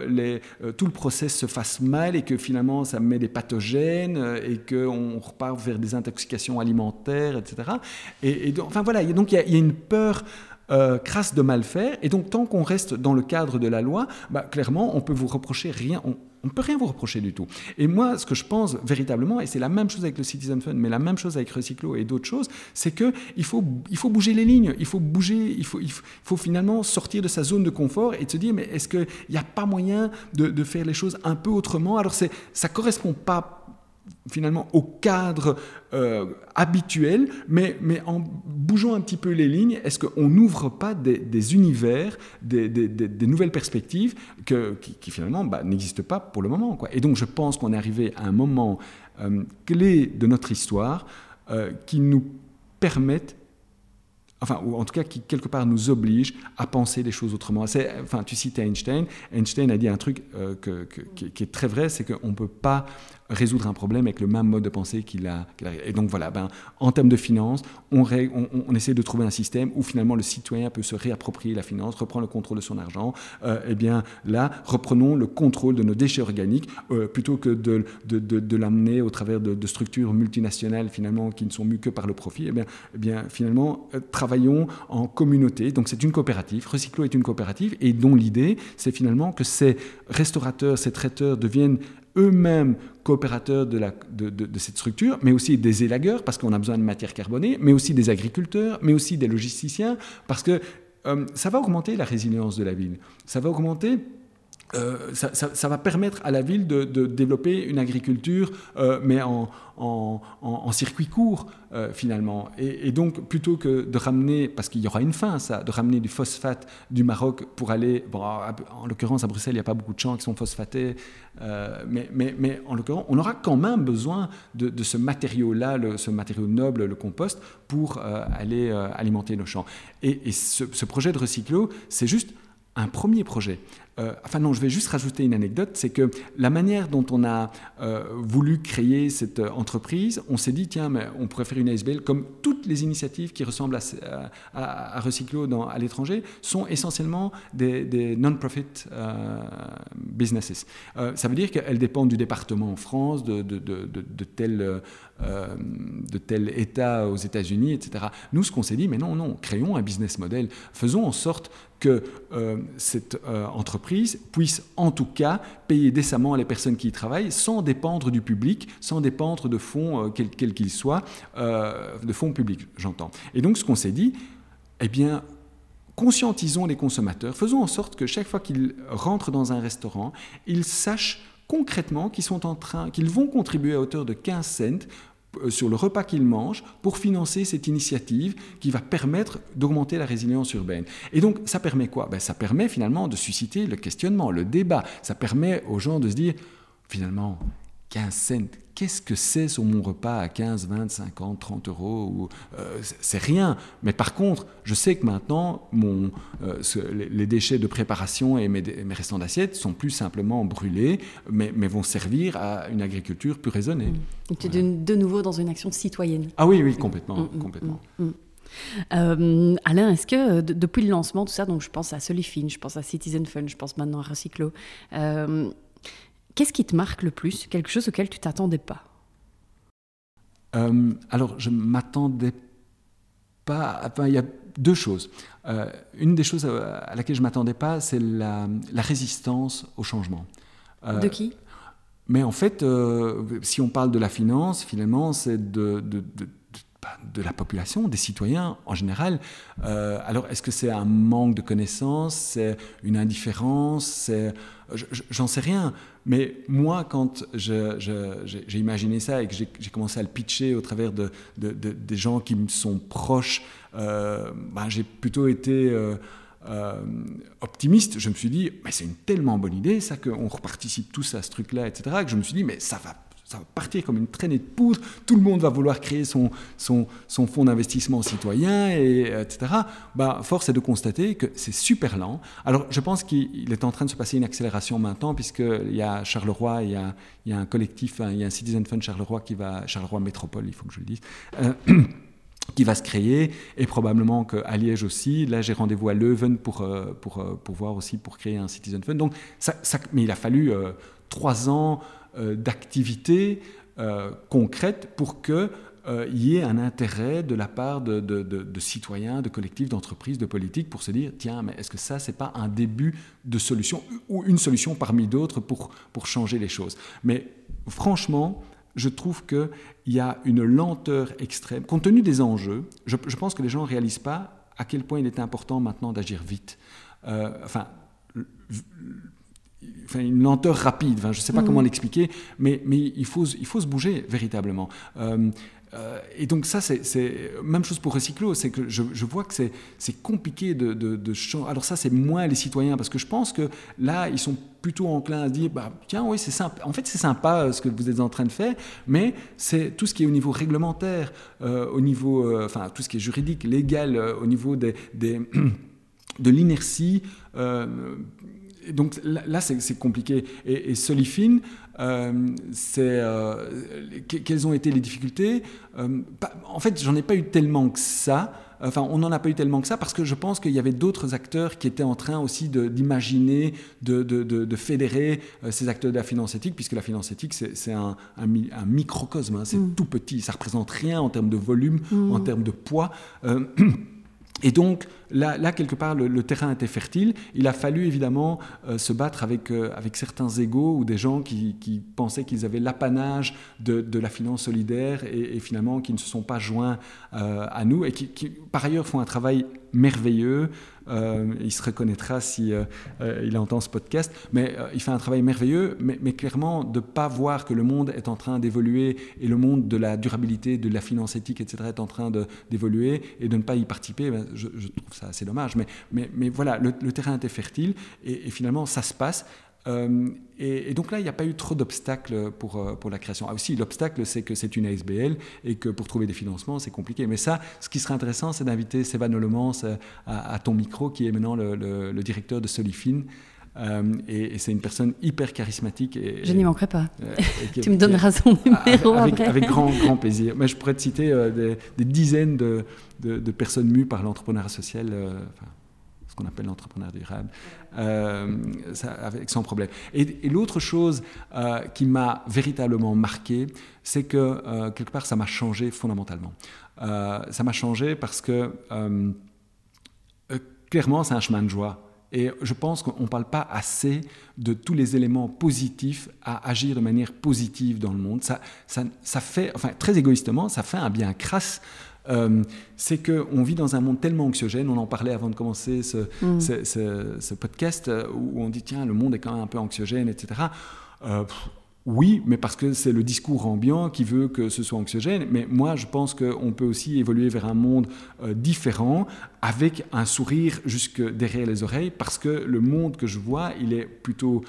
les, tout le process se fasse mal et que finalement ça met des pathogènes et qu'on repart vers des intoxications alimentaires, etc. Et, enfin voilà, donc il y, a, il y a une peur euh, crasse de mal faire. Et donc, tant qu'on reste dans le cadre de la loi, bah, clairement, on peut vous reprocher rien. On, ne peut rien vous reprocher du tout. Et moi, ce que je pense véritablement, et c'est la même chose avec le Citizen Fund, mais la même chose avec Recyclo et d'autres choses, c'est qu'il faut, il faut bouger les lignes, il faut bouger, il faut, il faut, finalement sortir de sa zone de confort et de se dire, mais est-ce qu'il n'y a pas moyen de, de, faire les choses un peu autrement? Alors, ça ne correspond pas finalement au cadre euh, habituel, mais, mais en bougeant un petit peu les lignes, est-ce qu'on n'ouvre pas des, univers, des, des, nouvelles perspectives que, qui, finalement bah, n'existent pas pour le moment quoi. Et donc je pense qu'on est arrivé à un moment euh, clé de notre histoire euh, qui nous permettent enfin, ou en tout cas qui quelque part nous oblige à penser les choses autrement. Enfin, tu cites Einstein. Einstein a dit un truc qui, est très vrai, c'est qu'on ne peut pas résoudre un problème avec le même mode de pensée qu'il a, Et donc voilà, ben, en termes de finances, on, essaie de trouver un système où finalement le citoyen peut se réapproprier la finance, reprendre le contrôle de son argent. Euh, eh bien là, reprenons le contrôle de nos déchets organiques euh, plutôt que de, de, l'amener au travers de, structures multinationales finalement qui ne sont mues que par le profit. Eh bien, eh bien finalement, euh, travaillons en communauté. Donc c'est une coopérative. Recyclo est une coopérative et dont l'idée, c'est finalement que ces restaurateurs, ces traiteurs deviennent eux-mêmes coopérateurs de, cette structure, mais aussi des élagueurs, parce qu'on a besoin de matières carbonées, mais aussi des agriculteurs, mais aussi des logisticiens, parce que euh, ça va augmenter la résilience de la ville. Ça va augmenter euh, ça, va permettre à la ville de, développer une agriculture, euh, mais en, circuit court, euh, finalement. Et, donc, plutôt que de ramener, parce qu'il y aura une fin, ça, de ramener du phosphate du Maroc pour aller, en l'occurrence à Bruxelles, il n'y a pas beaucoup de champs qui sont phosphatés, mais, en l'occurrence, on aura quand même besoin de, ce matériau-là, ce matériau noble, le compost, pour aller alimenter nos champs. Et, ce, ce projet de recyclo, c'est juste un premier projet. Euh, enfin non, je vais juste rajouter une anecdote, c'est que la manière dont on a euh, voulu créer cette euh, entreprise, on s'est dit, tiens, mais on pourrait faire une ASBL comme toutes les initiatives qui ressemblent à, à, Recyclo dans, à l'étranger, sont essentiellement des, non-profit businesses. ça veut dire qu'elles dépendent du département en France, de, de, de, de tel, de tel État aux États-Unis, etc. Nous, ce qu'on s'est dit, mais non, non, créons un business model, faisons en sorte que cette entreprise puisse en tout cas payer décemment les personnes qui y travaillent sans dépendre du public, sans dépendre de fonds, euh, quels qu'ils soient, euh, de fonds publics, j'entends. Et donc ce qu'on s'est dit, eh bien, conscientisons les consommateurs, faisons en sorte que chaque fois qu'ils rentrent dans un restaurant, ils sachent concrètement qu'ils sont qu'ils vont contribuer à hauteur de 15 cents euh, sur le repas qu'ils mangent pour financer cette initiative qui va permettre d'augmenter la résilience urbaine. Et donc, ça permet quoi? Ben, Ça permet finalement de susciter le questionnement, le débat. Ça permet aux gens de se dire, finalement, 15 cents qu'est-ce que c'est sur mon repas à 15, 20, 50, 30 euros ou, euh, C'est rien. Mais par contre, je sais que maintenant, mon, euh, les déchets de préparation et mes, mes restants d'assiette sont plus simplement brûlés, mais, mais, vont servir à une agriculture plus raisonnée. Mmh. tu es de, nouveau dans une action citoyenne. Ah oui, oui, complètement. Mmh, mmh, complètement. Euh, Alain, est-ce que depuis le lancement, tout ça, donc je pense à Solifine, je pense à Citizen Fund, je pense maintenant à Recyclo, Qu'est-ce qui te marque le plus? Quelque chose auquel tu t'attendais pas? Euh, Alors, je m'attendais pas. Enfin, il y a deux choses. Euh, une des choses à laquelle je m'attendais pas, c'est la, résistance au changement. Euh, de qui? Mais en fait, si on parle de la finance, finalement, c'est de, de, de la population, des citoyens en général. alors, est-ce que c'est un manque de connaissances, c'est une indifférence, c'est j'en sais rien. Mais moi, quand j'ai imaginé ça et que j'ai commencé à le pitcher au travers de, des gens qui me sont proches, euh, ben, j'ai plutôt été euh, euh, optimiste. Je me suis dit, mais c'est une tellement bonne idée, ça, qu'on reparticipe tous à ce truc-là, etc., que je me suis dit, mais ça va ça va partir comme une traînée de poudre, tout le monde va vouloir créer son, son, fonds d'investissement citoyen, et, etc. Bah, force est de constater que c'est super lent. Alors je pense qu'il est en train de se passer une accélération maintenant, puisqu'il y a Charleroi, il y a, un collectif, il y a un Citizen Fund Charleroi qui va, Charleroi Métropole, il faut que je le dise. Euh, qui va se créer, et probablement qu'à Liège aussi. Là, j'ai rendez-vous à Leuven pour, euh, euh, pour, voir aussi, pour créer un Citizen Fund. Donc, mais il a fallu trois ans d'activités euh, concrètes pour qu'il euh, y ait un intérêt de la part de, citoyens, de collectifs, d'entreprises, de politiques pour se dire tiens, mais est-ce que ça, c'est pas un début de solution ou une solution parmi d'autres pour, pour changer les choses? Mais franchement, je trouve qu'il y a une lenteur extrême. Compte tenu des enjeux, je, pense que les gens ne réalisent pas à quel point il est important maintenant d'agir vite. enfin, enfin, une lenteur rapide. Enfin, je ne sais pas mm. comment l'expliquer, mais, mais il, faut, il faut se bouger véritablement. Euh, euh, et donc ça, c'est même chose pour Recyclo, c'est que je, je, vois que c'est compliqué de, de, changer. Alors ça, c'est moins les citoyens, parce que je pense que là, ils sont plutôt enclins à dire, bah, tiens, oui, c'est sympa. En fait, c'est sympa euh, ce que vous êtes en train de faire, mais c'est tout ce qui est au niveau réglementaire, au niveau, enfin, tout ce qui est juridique, légal, au niveau des, des de l'inertie donc là, c'est compliqué. Et, Solifine, euh, euh, quelles ont été les difficultés? Euh, En fait, j'en ai pas eu tellement que ça. Enfin, on n'en a pas eu tellement que ça parce que je pense qu'il y avait d'autres acteurs qui étaient en train aussi d'imaginer, de, fédérer ces acteurs de la finance éthique, puisque la finance éthique, c'est un, microcosme, hein. c'est mm. tout petit, ça représente rien en termes de volume, en mm. termes de poids. Et donc, là, là quelque part, le, terrain était fertile. Il a fallu évidemment euh, se battre avec, euh, avec certains égaux ou des gens qui, qui pensaient qu'ils avaient l'apanage de, de, la finance solidaire et, finalement qui ne se sont pas joints euh, à nous et qui, par ailleurs, font un travail merveilleux il se reconnaîtra si entend ce podcast. Mais il fait un travail merveilleux, mais, clairement, de ne pas voir que le monde est en train d'évoluer et le monde de la durabilité, de la finance éthique, etc., est en train d'évoluer et de ne pas y participer, ben, je, trouve ça assez dommage. Mais, mais, mais voilà, le, terrain était fertile et, finalement, ça se passe. Euh, et, donc là, il n'y a pas eu trop d'obstacles pour, euh, pour la création. Ah aussi, l'obstacle, c'est que c'est une ASBL et que pour trouver des financements, c'est compliqué. Mais ça, ce qui serait intéressant, c'est d'inviter Sévan Lemans euh, à, ton micro, qui est maintenant le, le, directeur de Solifine. Et, c'est une personne hyper charismatique. Et, je n'y manquerai pas. tu me donneras son numéro avec, avec, grand, grand plaisir. Mais je pourrais te citer des, dizaines de, de, personnes mues par l'entrepreneuriat social. Enfin, ce qu'on appelle l'entrepreneur durable, euh, avec sans problème. Et, l'autre chose euh, qui m'a véritablement marqué, c'est que euh, quelque part, ça m'a changé fondamentalement. ça m'a changé parce que clairement, c'est un chemin de joie. Et je pense qu'on ne parle pas assez de tous les éléments positifs à agir de manière positive dans le monde. Ça, ça, ça fait, enfin très égoïstement, ça fait un bien crasse euh, c'est qu'on vit dans un monde tellement anxiogène, on en parlait avant de commencer mm. ce, podcast, euh, où on dit tiens, le monde est quand même un peu anxiogène, etc. Euh, oui, mais parce que c'est le discours ambiant qui veut que ce soit anxiogène. Mais moi, je pense qu'on peut aussi évoluer vers un monde différent, avec un sourire jusque derrière les oreilles, parce que le monde que je vois, il est plutôt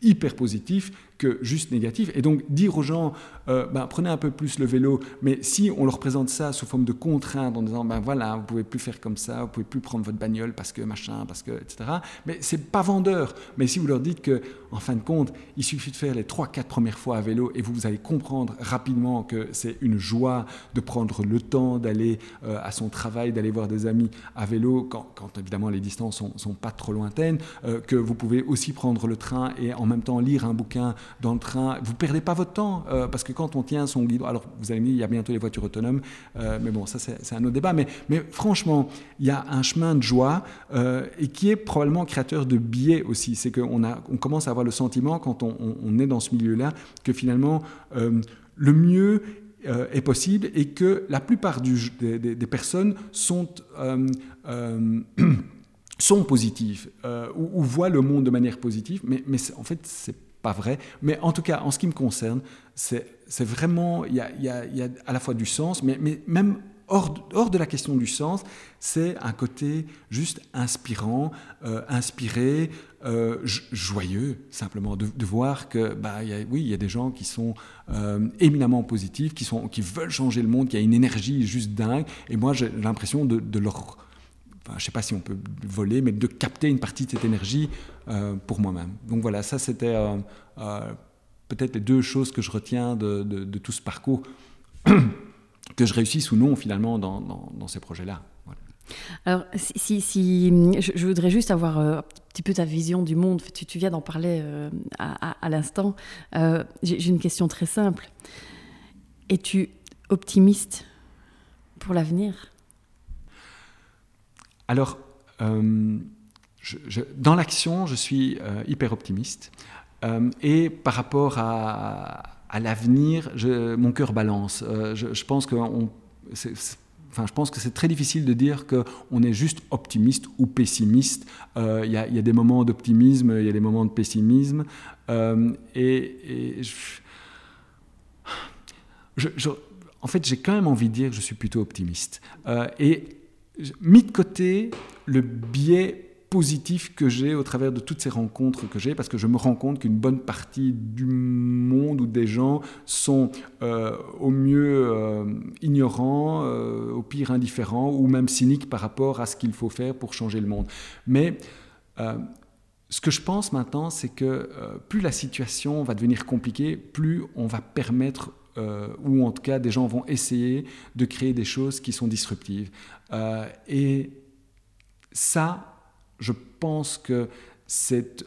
hyper positif que juste négatif. Et donc dire aux gens, ben, prenez un peu plus le vélo, mais si on leur présente ça sous forme de contrainte en disant, ben voilà, vous pouvez plus faire comme ça, vous pouvez plus prendre votre bagnole parce que machin, parce que, etc. Mais c'est pas vendeur. Mais si vous leur dites que, en fin de compte, il suffit de faire les 3-4 premières fois à vélo et vous, vous allez comprendre rapidement que c'est une joie de prendre le temps d'aller euh, à son travail, d'aller voir des amis à vélo, quand, quand évidemment les distances sont, sont pas trop lointaines, euh, que vous pouvez aussi prendre le train et en même temps lire un bouquin dans le train. Vous perdez pas votre temps euh, parce que quand on tient son guidon, alors vous me dire, il y a bientôt les voitures autonomes, mais bon, ça c'est un autre débat. Mais, franchement, il y a un chemin de joie et qui est probablement créateur de biais aussi. C'est qu'on on commence à avoir le sentiment quand on, est dans ce milieu-là que finalement le mieux euh, est possible et que la plupart des, personnes sont, euh, euh, sont positives ou, ou, voient le monde de manière positive, mais, mais en fait, c'est pas vrai. Mais en tout cas, en ce qui me concerne, c'est vraiment, il y a, à la fois du sens, mais, même hors, de la question du sens, c'est un côté juste inspirant, euh, inspiré, euh, joyeux, simplement, de, voir que, bah, oui, il y a des gens qui sont euh, éminemment positifs, qui, sont, qui veulent changer le monde, qui a une énergie juste dingue, et moi j'ai l'impression de, de, leur... Je ne sais pas si on peut voler, mais de capter une partie de cette énergie euh, pour moi-même. Donc voilà, ça c'était euh, euh, peut-être les deux choses que je retiens de, tout ce parcours. que je réussisse ou non finalement dans, ces projets-là. Alors, si, je, voudrais juste avoir un petit peu ta vision du monde. Tu, viens d'en parler à, l'instant. J'ai une question très simple. Es-tu optimiste pour l'avenir? Alors, euh, dans l'action, je suis euh, hyper optimiste. Euh, et par rapport à, l'avenir, mon cœur balance. Je, pense que Enfin, je pense que c'est très difficile de dire qu'on est juste optimiste ou pessimiste. Il y, a des moments d'optimisme, il y a des moments de pessimisme. Et, en fait, j'ai quand même envie de dire que je suis plutôt optimiste. Et mis de côté le biais positif que j'ai au travers de toutes ces rencontres que j'ai, parce que je me rends compte qu'une bonne partie du monde ou des gens sont euh, au mieux euh, ignorants, euh, au pire indifférents, ou même cyniques par rapport à ce qu'il faut faire pour changer le monde. Mais ce que je pense maintenant, c'est que plus la situation va devenir compliquée, plus on va permettre euh, ou en tout cas des gens vont essayer de créer des choses qui sont disruptives. Euh, et ça, je pense que c'est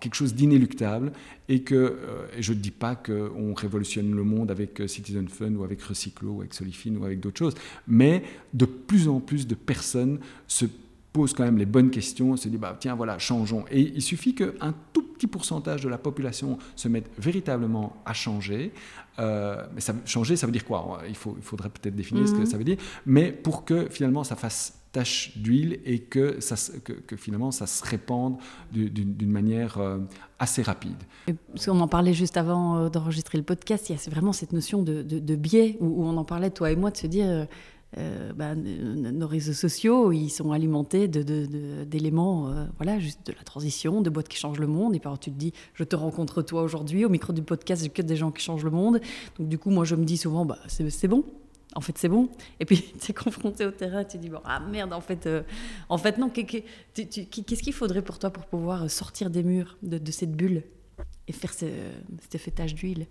quelque chose d'inéluctable et que euh, je ne dis pas qu'on révolutionne le monde avec euh, Citizen Fund ou avec Recyclo ou avec Solifine ou avec d'autres choses, mais de plus en plus de personnes se posent quand même les bonnes questions, se disent bah, tiens voilà changeons et il suffit qu'un tout petit pourcentage de la population se mette véritablement à changer. Euh, mais ça, changer, ça veut dire quoi il, faut, il faudrait peut-être définir mmh. ce que ça veut dire, mais pour que finalement ça fasse tache d'huile et que, ça, que, que, finalement ça se répande d'une manière euh, assez rapide. Parce qu'on en parlait juste avant euh, d'enregistrer le podcast, il y a vraiment cette notion de, de, de biais où, où, on en parlait toi et moi de se dire euh, bah, nos réseaux sociaux ils sont alimentés d'éléments de, euh, voilà juste de la transition de boîtes qui changent le monde. Et par tu te dis je te rencontre toi aujourd'hui au micro du podcast j'ai que des gens qui changent le monde. Donc du coup moi je me dis souvent bah, c'est bon. En fait c'est bon. Et puis tu es confronté au terrain tu dis bon ah merde en fait euh, en fait non qu'est-ce qu'il faudrait pour toi pour pouvoir sortir des murs de, cette bulle et faire ce, cet effet d'huile?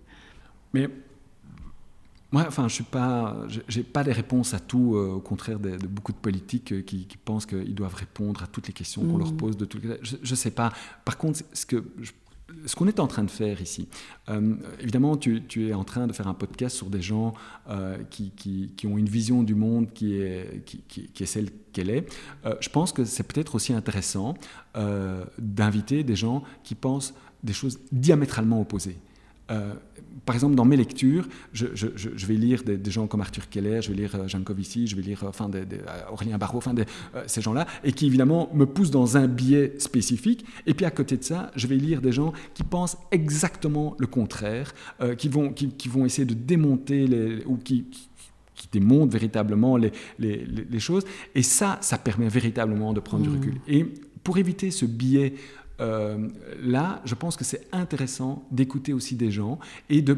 Moi enfin je suis pas j'ai pas les réponses à tout euh, au contraire de, de beaucoup de politiques euh, qui, qui pensent qu'ils doivent répondre à toutes les questions qu'on mmh. leur pose de les... je, je sais pas par contre ce que je ce qu'on est en train de faire ici, euh, évidemment, tu, tu, es en train de faire un podcast sur des gens euh, qui, qui, qui, ont une vision du monde qui est, qui, qui est celle qu'elle est. Euh, je pense que c'est peut-être aussi intéressant d'inviter des gens qui pensent des choses diamétralement opposées. Euh, par exemple, dans mes lectures, je, je, je vais lire des, des, gens comme Arthur Keller, je vais lire euh, Jean Covici, je vais lire euh, enfin, des, des, Aurélien Barraud, enfin, euh, ces gens-là, et qui évidemment me poussent dans un biais spécifique. Et puis à côté de ça, je vais lire des gens qui pensent exactement le contraire, euh, qui, vont, qui, qui, vont essayer de démonter les, ou qui, qui démontrent véritablement les, les, les, choses. Et ça, ça permet véritablement de prendre mmh. du recul. Et pour éviter ce biais là, je pense que c'est intéressant d'écouter aussi des gens et de,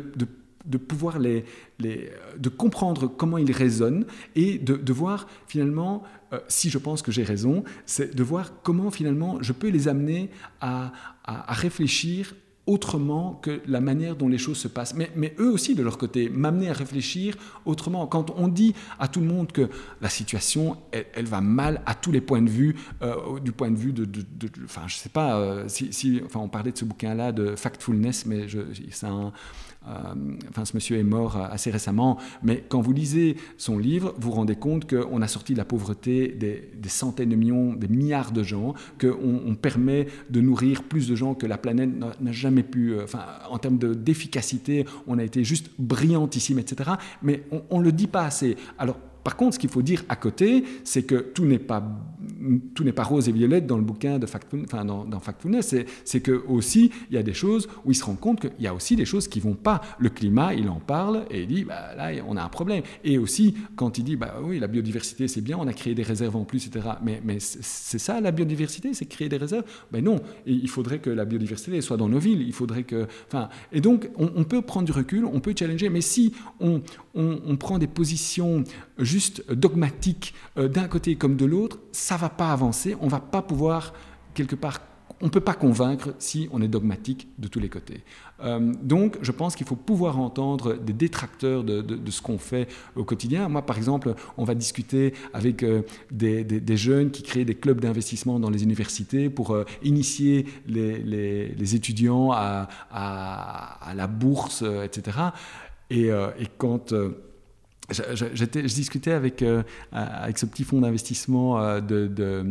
de pouvoir les, les, de comprendre comment ils raisonnent et de, de voir finalement, si je pense que j'ai raison, c'est de voir comment finalement je peux les amener à, à réfléchir autrement que la manière dont les choses se passent. Mais, mais eux aussi, de leur côté, m'amener à réfléchir autrement. Quand on dit à tout le monde que la situation, elle, va mal à tous les points de vue, euh, du point de vue de... enfin, je sais pas, euh, si, enfin, on parlait de ce bouquin-là, de Factfulness, mais c'est un enfin, ce monsieur est mort assez récemment, mais quand vous lisez son livre, vous vous rendez compte qu'on a sorti de la pauvreté des, centaines de millions, des milliards de gens, qu'on on permet de nourrir plus de gens que la planète n'a jamais pu. Euh, enfin, en termes d'efficacité, on a été juste brillantissime, etc. Mais on ne le dit pas assez. Alors, par contre, ce qu'il faut dire à côté, c'est que tout n'est pas tout n'est pas rose et violette dans le bouquin de Factfulness, enfin Factfulness. C'est que aussi il y a des choses où il se rend compte qu'il y a aussi des choses qui vont pas. Le climat, il en parle et il dit bah, là on a un problème. Et aussi quand il dit bah oui la biodiversité c'est bien, on a créé des réserves en plus, etc. Mais, c'est ça la biodiversité, c'est créer des réserves? Ben non, il faudrait que la biodiversité soit dans nos villes. Il faudrait que enfin et donc on, peut prendre du recul, on peut challenger. Mais si on, prend des positions juste dogmatique euh, d'un côté comme de l'autre, ça va pas avancer, on va pas pouvoir quelque part on ne peut pas convaincre si on est dogmatique de tous les côtés. Euh, donc, je pense qu'il faut pouvoir entendre des détracteurs de, ce qu'on fait au quotidien. Moi, par exemple, on va discuter avec euh, des, jeunes qui créent des clubs d'investissement dans les universités pour initier les, étudiants à, la bourse, etc. Et, et quand je, discutais avec, euh, avec ce petit fonds d'investissement euh, euh,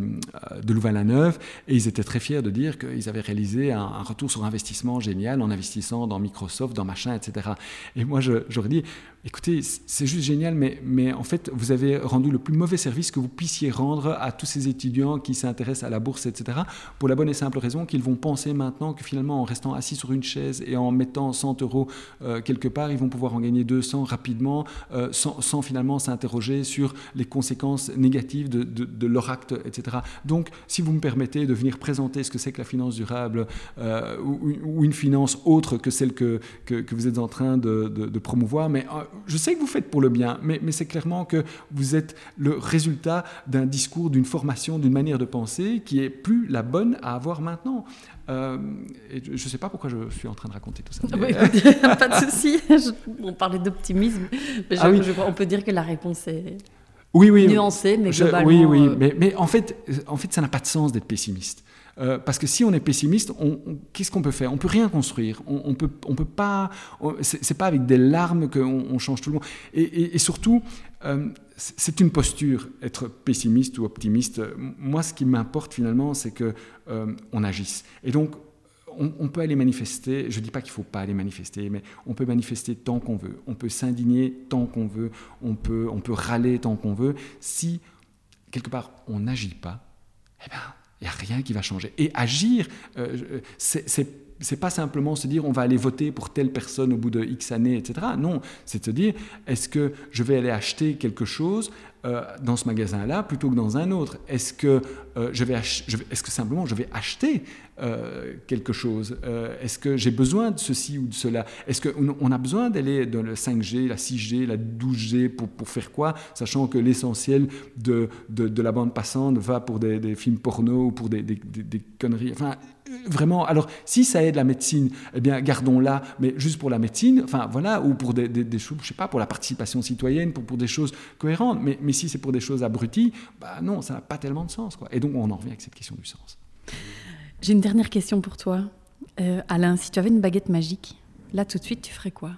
de Louvain-la-Neuve et ils étaient très fiers de dire qu'ils avaient réalisé un, retour sur investissement génial en investissant dans Microsoft, dans machin, etc. Et moi, j'aurais dit, écoutez, c'est juste génial, mais, mais en fait, vous avez rendu le plus mauvais service que vous puissiez rendre à tous ces étudiants qui s'intéressent à la bourse, etc. Pour la bonne et simple raison qu'ils vont penser maintenant que finalement, en restant assis sur une chaise et en mettant 100 euros quelque part, ils vont pouvoir en gagner 200 rapidement, sans sans, finalement s'interroger sur les conséquences négatives de, leur acte, etc. Donc, si vous me permettez de venir présenter ce que c'est que la finance durable euh, ou, une finance autre que celle que, que, vous êtes en train de, promouvoir, mais euh, je sais que vous faites pour le bien, mais, mais c'est clairement que vous êtes le résultat d'un discours, d'une formation, d'une manière de penser qui est plus la bonne à avoir maintenant. Euh, et je ne sais pas pourquoi je suis en train de raconter tout ça. Oui, pas de souci. On parlait d'optimisme. Ah on peut dire que la réponse est oui, oui, nuancée, mais globalement. Oui, oui, euh, mais, mais, en, fait, en fait, ça n'a pas de sens d'être pessimiste. Euh, parce que si on est pessimiste, qu'est-ce qu'on peut faire? On peut rien construire. On, on peut, on peut pas. C'est pas avec des larmes qu'on on change tout le monde. Et, surtout, c'est une posture, être pessimiste ou optimiste. Moi, ce qui m'importe finalement, c'est que on agisse. Et donc, on, peut aller manifester, je ne dis pas qu'il ne faut pas aller manifester, mais on peut manifester tant qu'on veut, on peut s'indigner tant qu'on veut, on peut, on peut râler tant qu'on veut. Si, quelque part, on n'agit pas, eh bien, il n'y a rien qui va changer. Et agir, euh, c'est c'est pas simplement se dire on va aller voter pour telle personne au bout de X années, etc. Non, c'est se dire est-ce que je vais aller acheter quelque chose euh, dans ce magasin-là plutôt que dans un autre Est-ce que, euh, que simplement je vais acheter euh, quelque chose Est-ce que j'ai besoin de ceci ou de cela? Est-ce qu'on on a besoin d'aller dans le 5G, la 6G, la 12G pour, pour faire quoi Sachant que l'essentiel de, de, la bande passante va pour des, films porno ou pour des, des, des conneries? Enfin, vraiment, alors si ça aide la médecine, eh bien gardons-la, mais juste pour la médecine, enfin voilà, ou pour des, des, choses, je sais pas, pour la participation citoyenne, pour, pour des choses cohérentes, mais si c'est pour des choses abruties, bah non, ça n'a pas tellement de sens. Quoi. Et donc on en revient avec cette question du sens. J'ai une dernière question pour toi. Euh, Alain, si tu avais une baguette magique, là tout de suite, tu ferais quoi?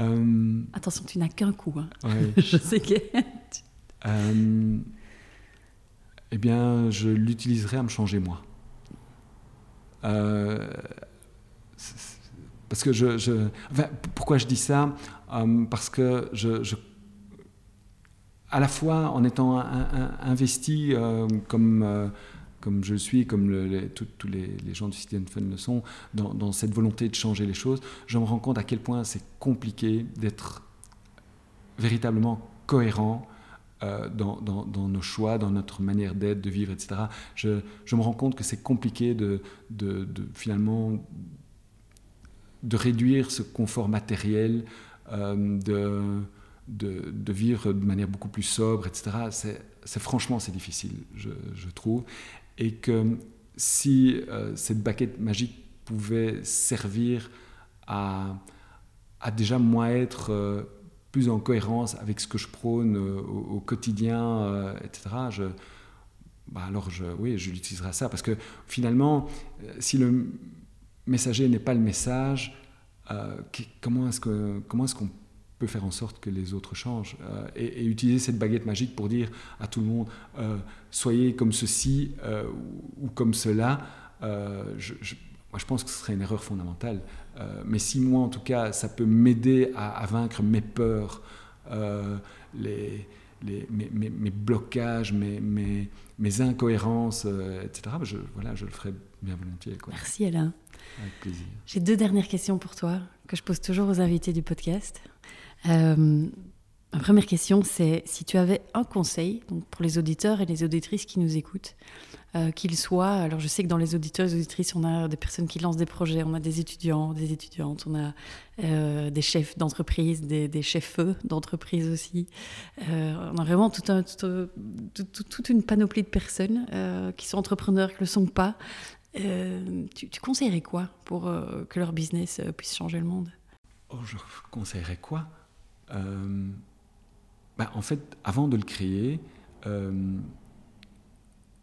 Euh, Attention, tu n'as qu'un coup. Hein. je sais que... euh... Eh bien, je l'utiliserais à me changer moi. Euh, parce que je, pourquoi je dis ça? Parce que je, à la fois en étant investi euh, comme comme je le suis, comme tous les, gens du Citizen Fund le sont, dans, cette volonté de changer les choses, je me rends compte à quel point c'est compliqué d'être véritablement cohérent dans, dans, nos choix, dans notre manière d'être, de vivre, etc. Je, me rends compte que c'est compliqué de, finalement de réduire ce confort matériel, de de, vivre de manière beaucoup plus sobre, etc., c'est franchement c'est difficile, je, trouve. Et que si euh, cette baguette magique pouvait servir à, à déjà moi être euh, plus en cohérence avec ce que je prône euh, au, quotidien, etc., je, bah alors je, oui, je l'utiliserai ça. Parce que finalement, si le messager n'est pas le message, comment est-ce qu'on est qu'on faire en sorte que les autres changent. Euh, et, utiliser cette baguette magique pour dire à tout le monde, euh, soyez comme ceci euh, ou, comme cela, je, moi je pense que ce serait une erreur fondamentale. mais si moi en tout cas ça peut m'aider à, vaincre mes peurs, les, les, mes, mes, blocages, mes, mes, mes incohérences, etc., je, voilà, je le ferai bien volontiers. Quoi. Merci Alain. Avec plaisir. J'ai deux dernières questions pour toi que je pose toujours aux invités du podcast. Euh, ma première question, c'est si tu avais un conseil pour les auditeurs et les auditrices qui nous écoutent, euh, qu'ils soient, alors je sais que dans les auditeurs et les auditrices, on a des personnes qui lancent des projets, on a des étudiants, des étudiantes, on a euh, des chefs d'entreprise, des, chefs-feux d'entreprise aussi. on a vraiment toute une panoplie de personnes qui sont entrepreneurs, qui ne le sont pas. Tu, tu, conseillerais quoi pour que leur business puisse changer le monde? Oh, je conseillerais quoi? Euh, bah, en fait, avant de le créer, euh,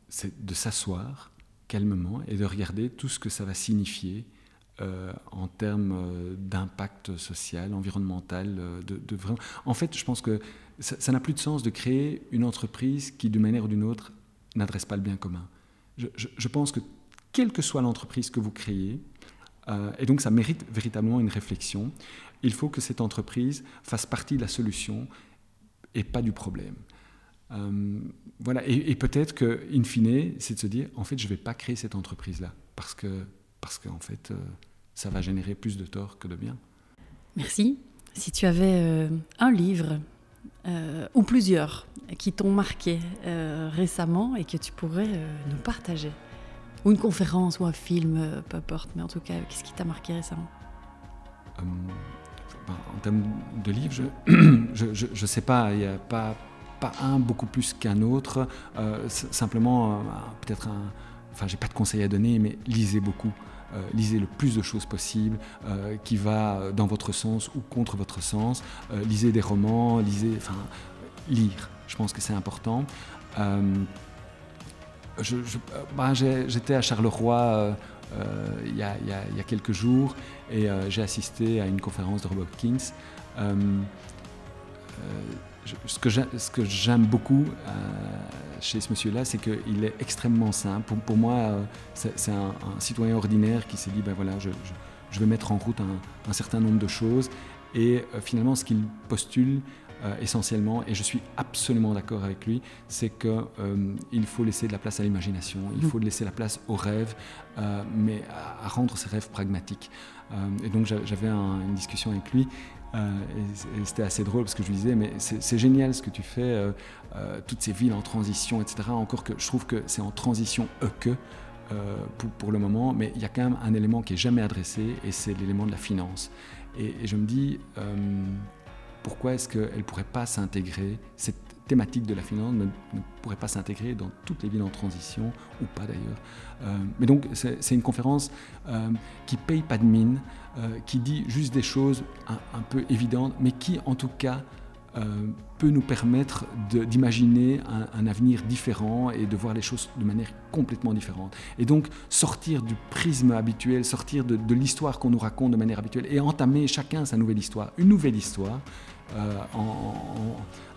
c'est de s'asseoir calmement et de regarder tout ce que ça va signifier euh, en termes d'impact social, environnemental. En fait, je pense que ça n'a plus de sens de créer une entreprise qui, d'une manière ou d'une autre, n'adresse pas le bien commun. Je, pense que quelle que soit l'entreprise que vous créez, et donc ça mérite véritablement une réflexion, il faut que cette entreprise fasse partie de la solution et pas du problème. Euh, voilà, et, peut-être que, in fine, c'est de se dire, en fait, je ne vais pas créer cette entreprise-là, parce que, parce qu'en fait, euh, ça va générer plus de tort que de bien. Merci. Si tu avais euh, un livre ou plusieurs qui t'ont marqué récemment et que tu pourrais nous partager, ou une conférence ou un film, peu importe, mais en tout cas, qu'est-ce qui t'a marqué récemment? En termes de livres, je ne sais pas, il n'y a pas, un beaucoup plus qu'un autre. Euh, simplement, euh, peut-être un. Enfin, j'ai pas de conseils à donner, mais lisez beaucoup. Euh, lisez le plus de choses possible, qui va dans votre sens ou contre votre sens. lisez des romans, lisez. Enfin, lire, je pense que c'est important. Bah, j'étais à Charleroi euh, il y, a, quelques jours et euh, j'ai assisté à une conférence de Rob Hopkins. Euh, ce que j'aime beaucoup chez ce monsieur-là, c'est qu'il est extrêmement simple. Pour, moi, c'est un, citoyen ordinaire qui s'est dit, ben voilà, je, vais mettre en route un, certain nombre de choses. Et finalement, ce qu'il postule, euh, essentiellement, et je suis absolument d'accord avec lui, c'est qu'il euh, faut laisser de la place à l'imagination, il mm. faut laisser la place aux rêves, euh, mais à, rendre ces rêves pragmatiques. et donc j'avais une discussion avec lui. et, c'était assez drôle parce que je lui disais, mais c'est génial ce que tu fais, toutes ces villes en transition, etc. Encore que je trouve que c'est en transition e que pour, pour, le moment, mais il y a quand même un élément qui est jamais adressé et c'est l'élément de la finance. Et, et, je me dis, pourquoi est-ce qu'elle ne pourrait pas s'intégrer, cette thématique de la finance ne, pourrait pas s'intégrer dans toutes les villes en transition, ou pas d'ailleurs. Euh, mais donc c'est une conférence euh, qui paye pas de mine, euh, qui dit juste des choses un, peu évidentes, mais qui en tout cas peut nous permettre d'imaginer un, avenir différent et de voir les choses de manière complètement différente. Et donc sortir du prisme habituel, sortir de, de l'histoire qu'on nous raconte de manière habituelle et entamer chacun sa nouvelle histoire, une nouvelle histoire euh,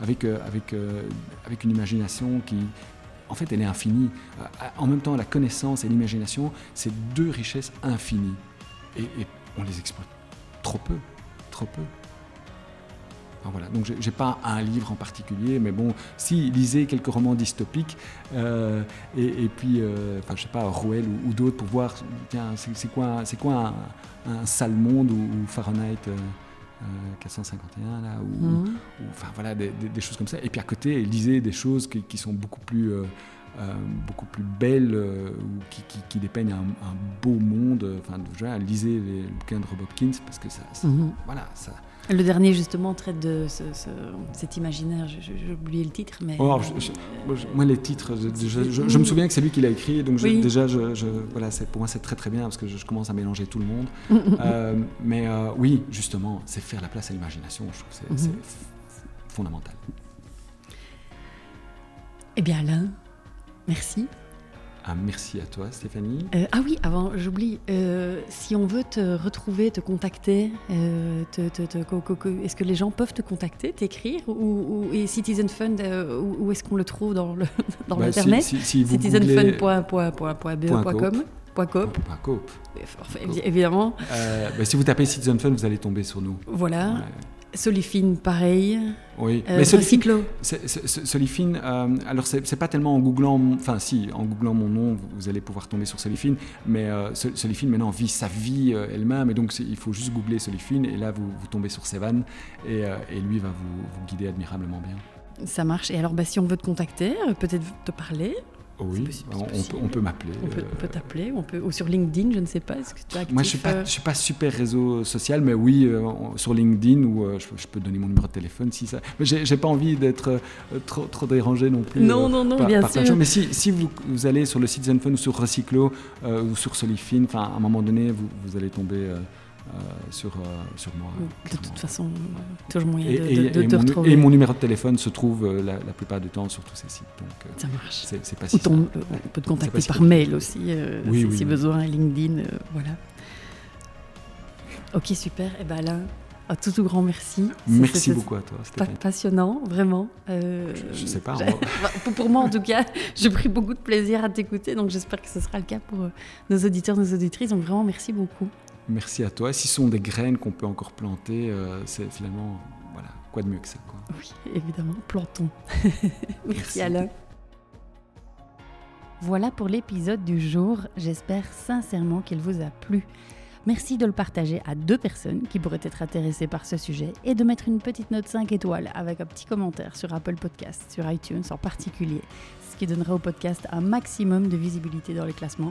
avec, euh, avec, euh, avec une imagination qui, en fait, elle est infinie. En même temps, la connaissance et l'imagination, c'est deux richesses infinies. Et, on les exploite trop peu, trop peu. voilà, donc j'ai pas un livre en particulier, mais bon, si lisez quelques romans dystopiques, et, puis, enfin, je sais pas, Rouel ou, d'autres pour voir, tiens, c'est quoi, quoi un, sale monde ou, Fahrenheit 451 là, ou, mhm. enfin voilà, des, choses comme ça. Et puis à côté, lisez des choses qui, sont beaucoup plus, beaucoup plus belles ou qui, qui, dépeignent un, beau monde. Enfin, déjà, lisez les bouquins de Robotkins parce que ça, mhm. voilà, ça le dernier, justement, traite de cet imaginaire. J'ai oublié le titre, mais. Oh, moi, les titres, je, me souviens que c'est lui qui l'a écrit, donc déjà, voilà, pour moi, c'est très très bien parce que je, commence à mélanger tout le monde. Euh, mais euh, oui, justement, c'est faire la place à l'imagination. Je trouve que c'est mhm. fondamental. Eh bien, Alain, merci. Ah, merci à toi, Stéphanie. Euh, ah oui, avant, j'oublie. Euh, si on veut te retrouver, te contacter, euh, est-ce que les gens peuvent te contacter, t'écrire ou, et Citizen Fund, où, est-ce qu'on le trouve dans le dans bah, l'internet? si, si, Citizenfund.be.com .coop. Évidemment. Bah, si vous tapez Citizen Fund, vous allez tomber sur nous. Voilà. Solifine, pareil. Oui, euh, mais Solifine, Solifine euh, alors c'est pas tellement en googlant, enfin si, en googlant mon nom, vous, allez pouvoir tomber sur Solifine, mais euh, Solifine maintenant vit sa vie euh, elle-même, et donc il faut juste googler Solifine, et là vous, vous tombez sur Sevan, et, et lui va vous, vous, guider admirablement bien. Ça marche, et alors bah, si on veut te contacter, peut-être te parler, oui, on, peut, m'appeler. On peut, euh, t'appeler, on peut, ou sur LinkedIn, je ne sais pas. Est-ce que tu Moi, je ne suis, pas, euh suis pas super réseau social, mais oui, euh, sur LinkedIn, ou je, peux donner mon numéro de téléphone si ça. Mais j'ai pas envie d'être trop, trop dérangé non plus. Non, non, non, bien sûr. Mais si, si vous, vous, allez sur le site Zenfun ou sur Recyclo ou sur Solifine, à un moment donné, vous, vous allez tomber euh, sur, euh, sur moi. De toute façon, toujours moyen de, et, de, te mon, retrouver. Et mon numéro de téléphone se trouve euh, la, plupart du temps sur tous ces sites. Donc, ça marche. C'est pas si on peut te contacter par mail aussi, si, besoin, LinkedIn, voilà. Ok, super. Et eh ben là, un tout, tout grand merci. Merci beaucoup à toi. C'était passionnant, vraiment. je, je, sais pas. pour moi, en tout cas, j'ai pris beaucoup de plaisir à t'écouter, donc j'espère que ce sera le cas pour nos auditeurs, nos auditrices. Donc vraiment, merci beaucoup. Merci à toi. Si ce sont des graines qu'on peut encore planter, euh, c'est finalement, voilà, quoi de mieux que ça. Quoi. Oui, évidemment, plantons. Merci, Alain. Voilà pour l'épisode du jour. J'espère sincèrement qu'il vous a plu. Merci de le partager à deux personnes qui pourraient être intéressées par ce sujet et de mettre une petite note 5 étoiles avec un petit commentaire sur Apple Podcast, sur iTunes en particulier, ce qui donnera au podcast un maximum de visibilité dans les classements.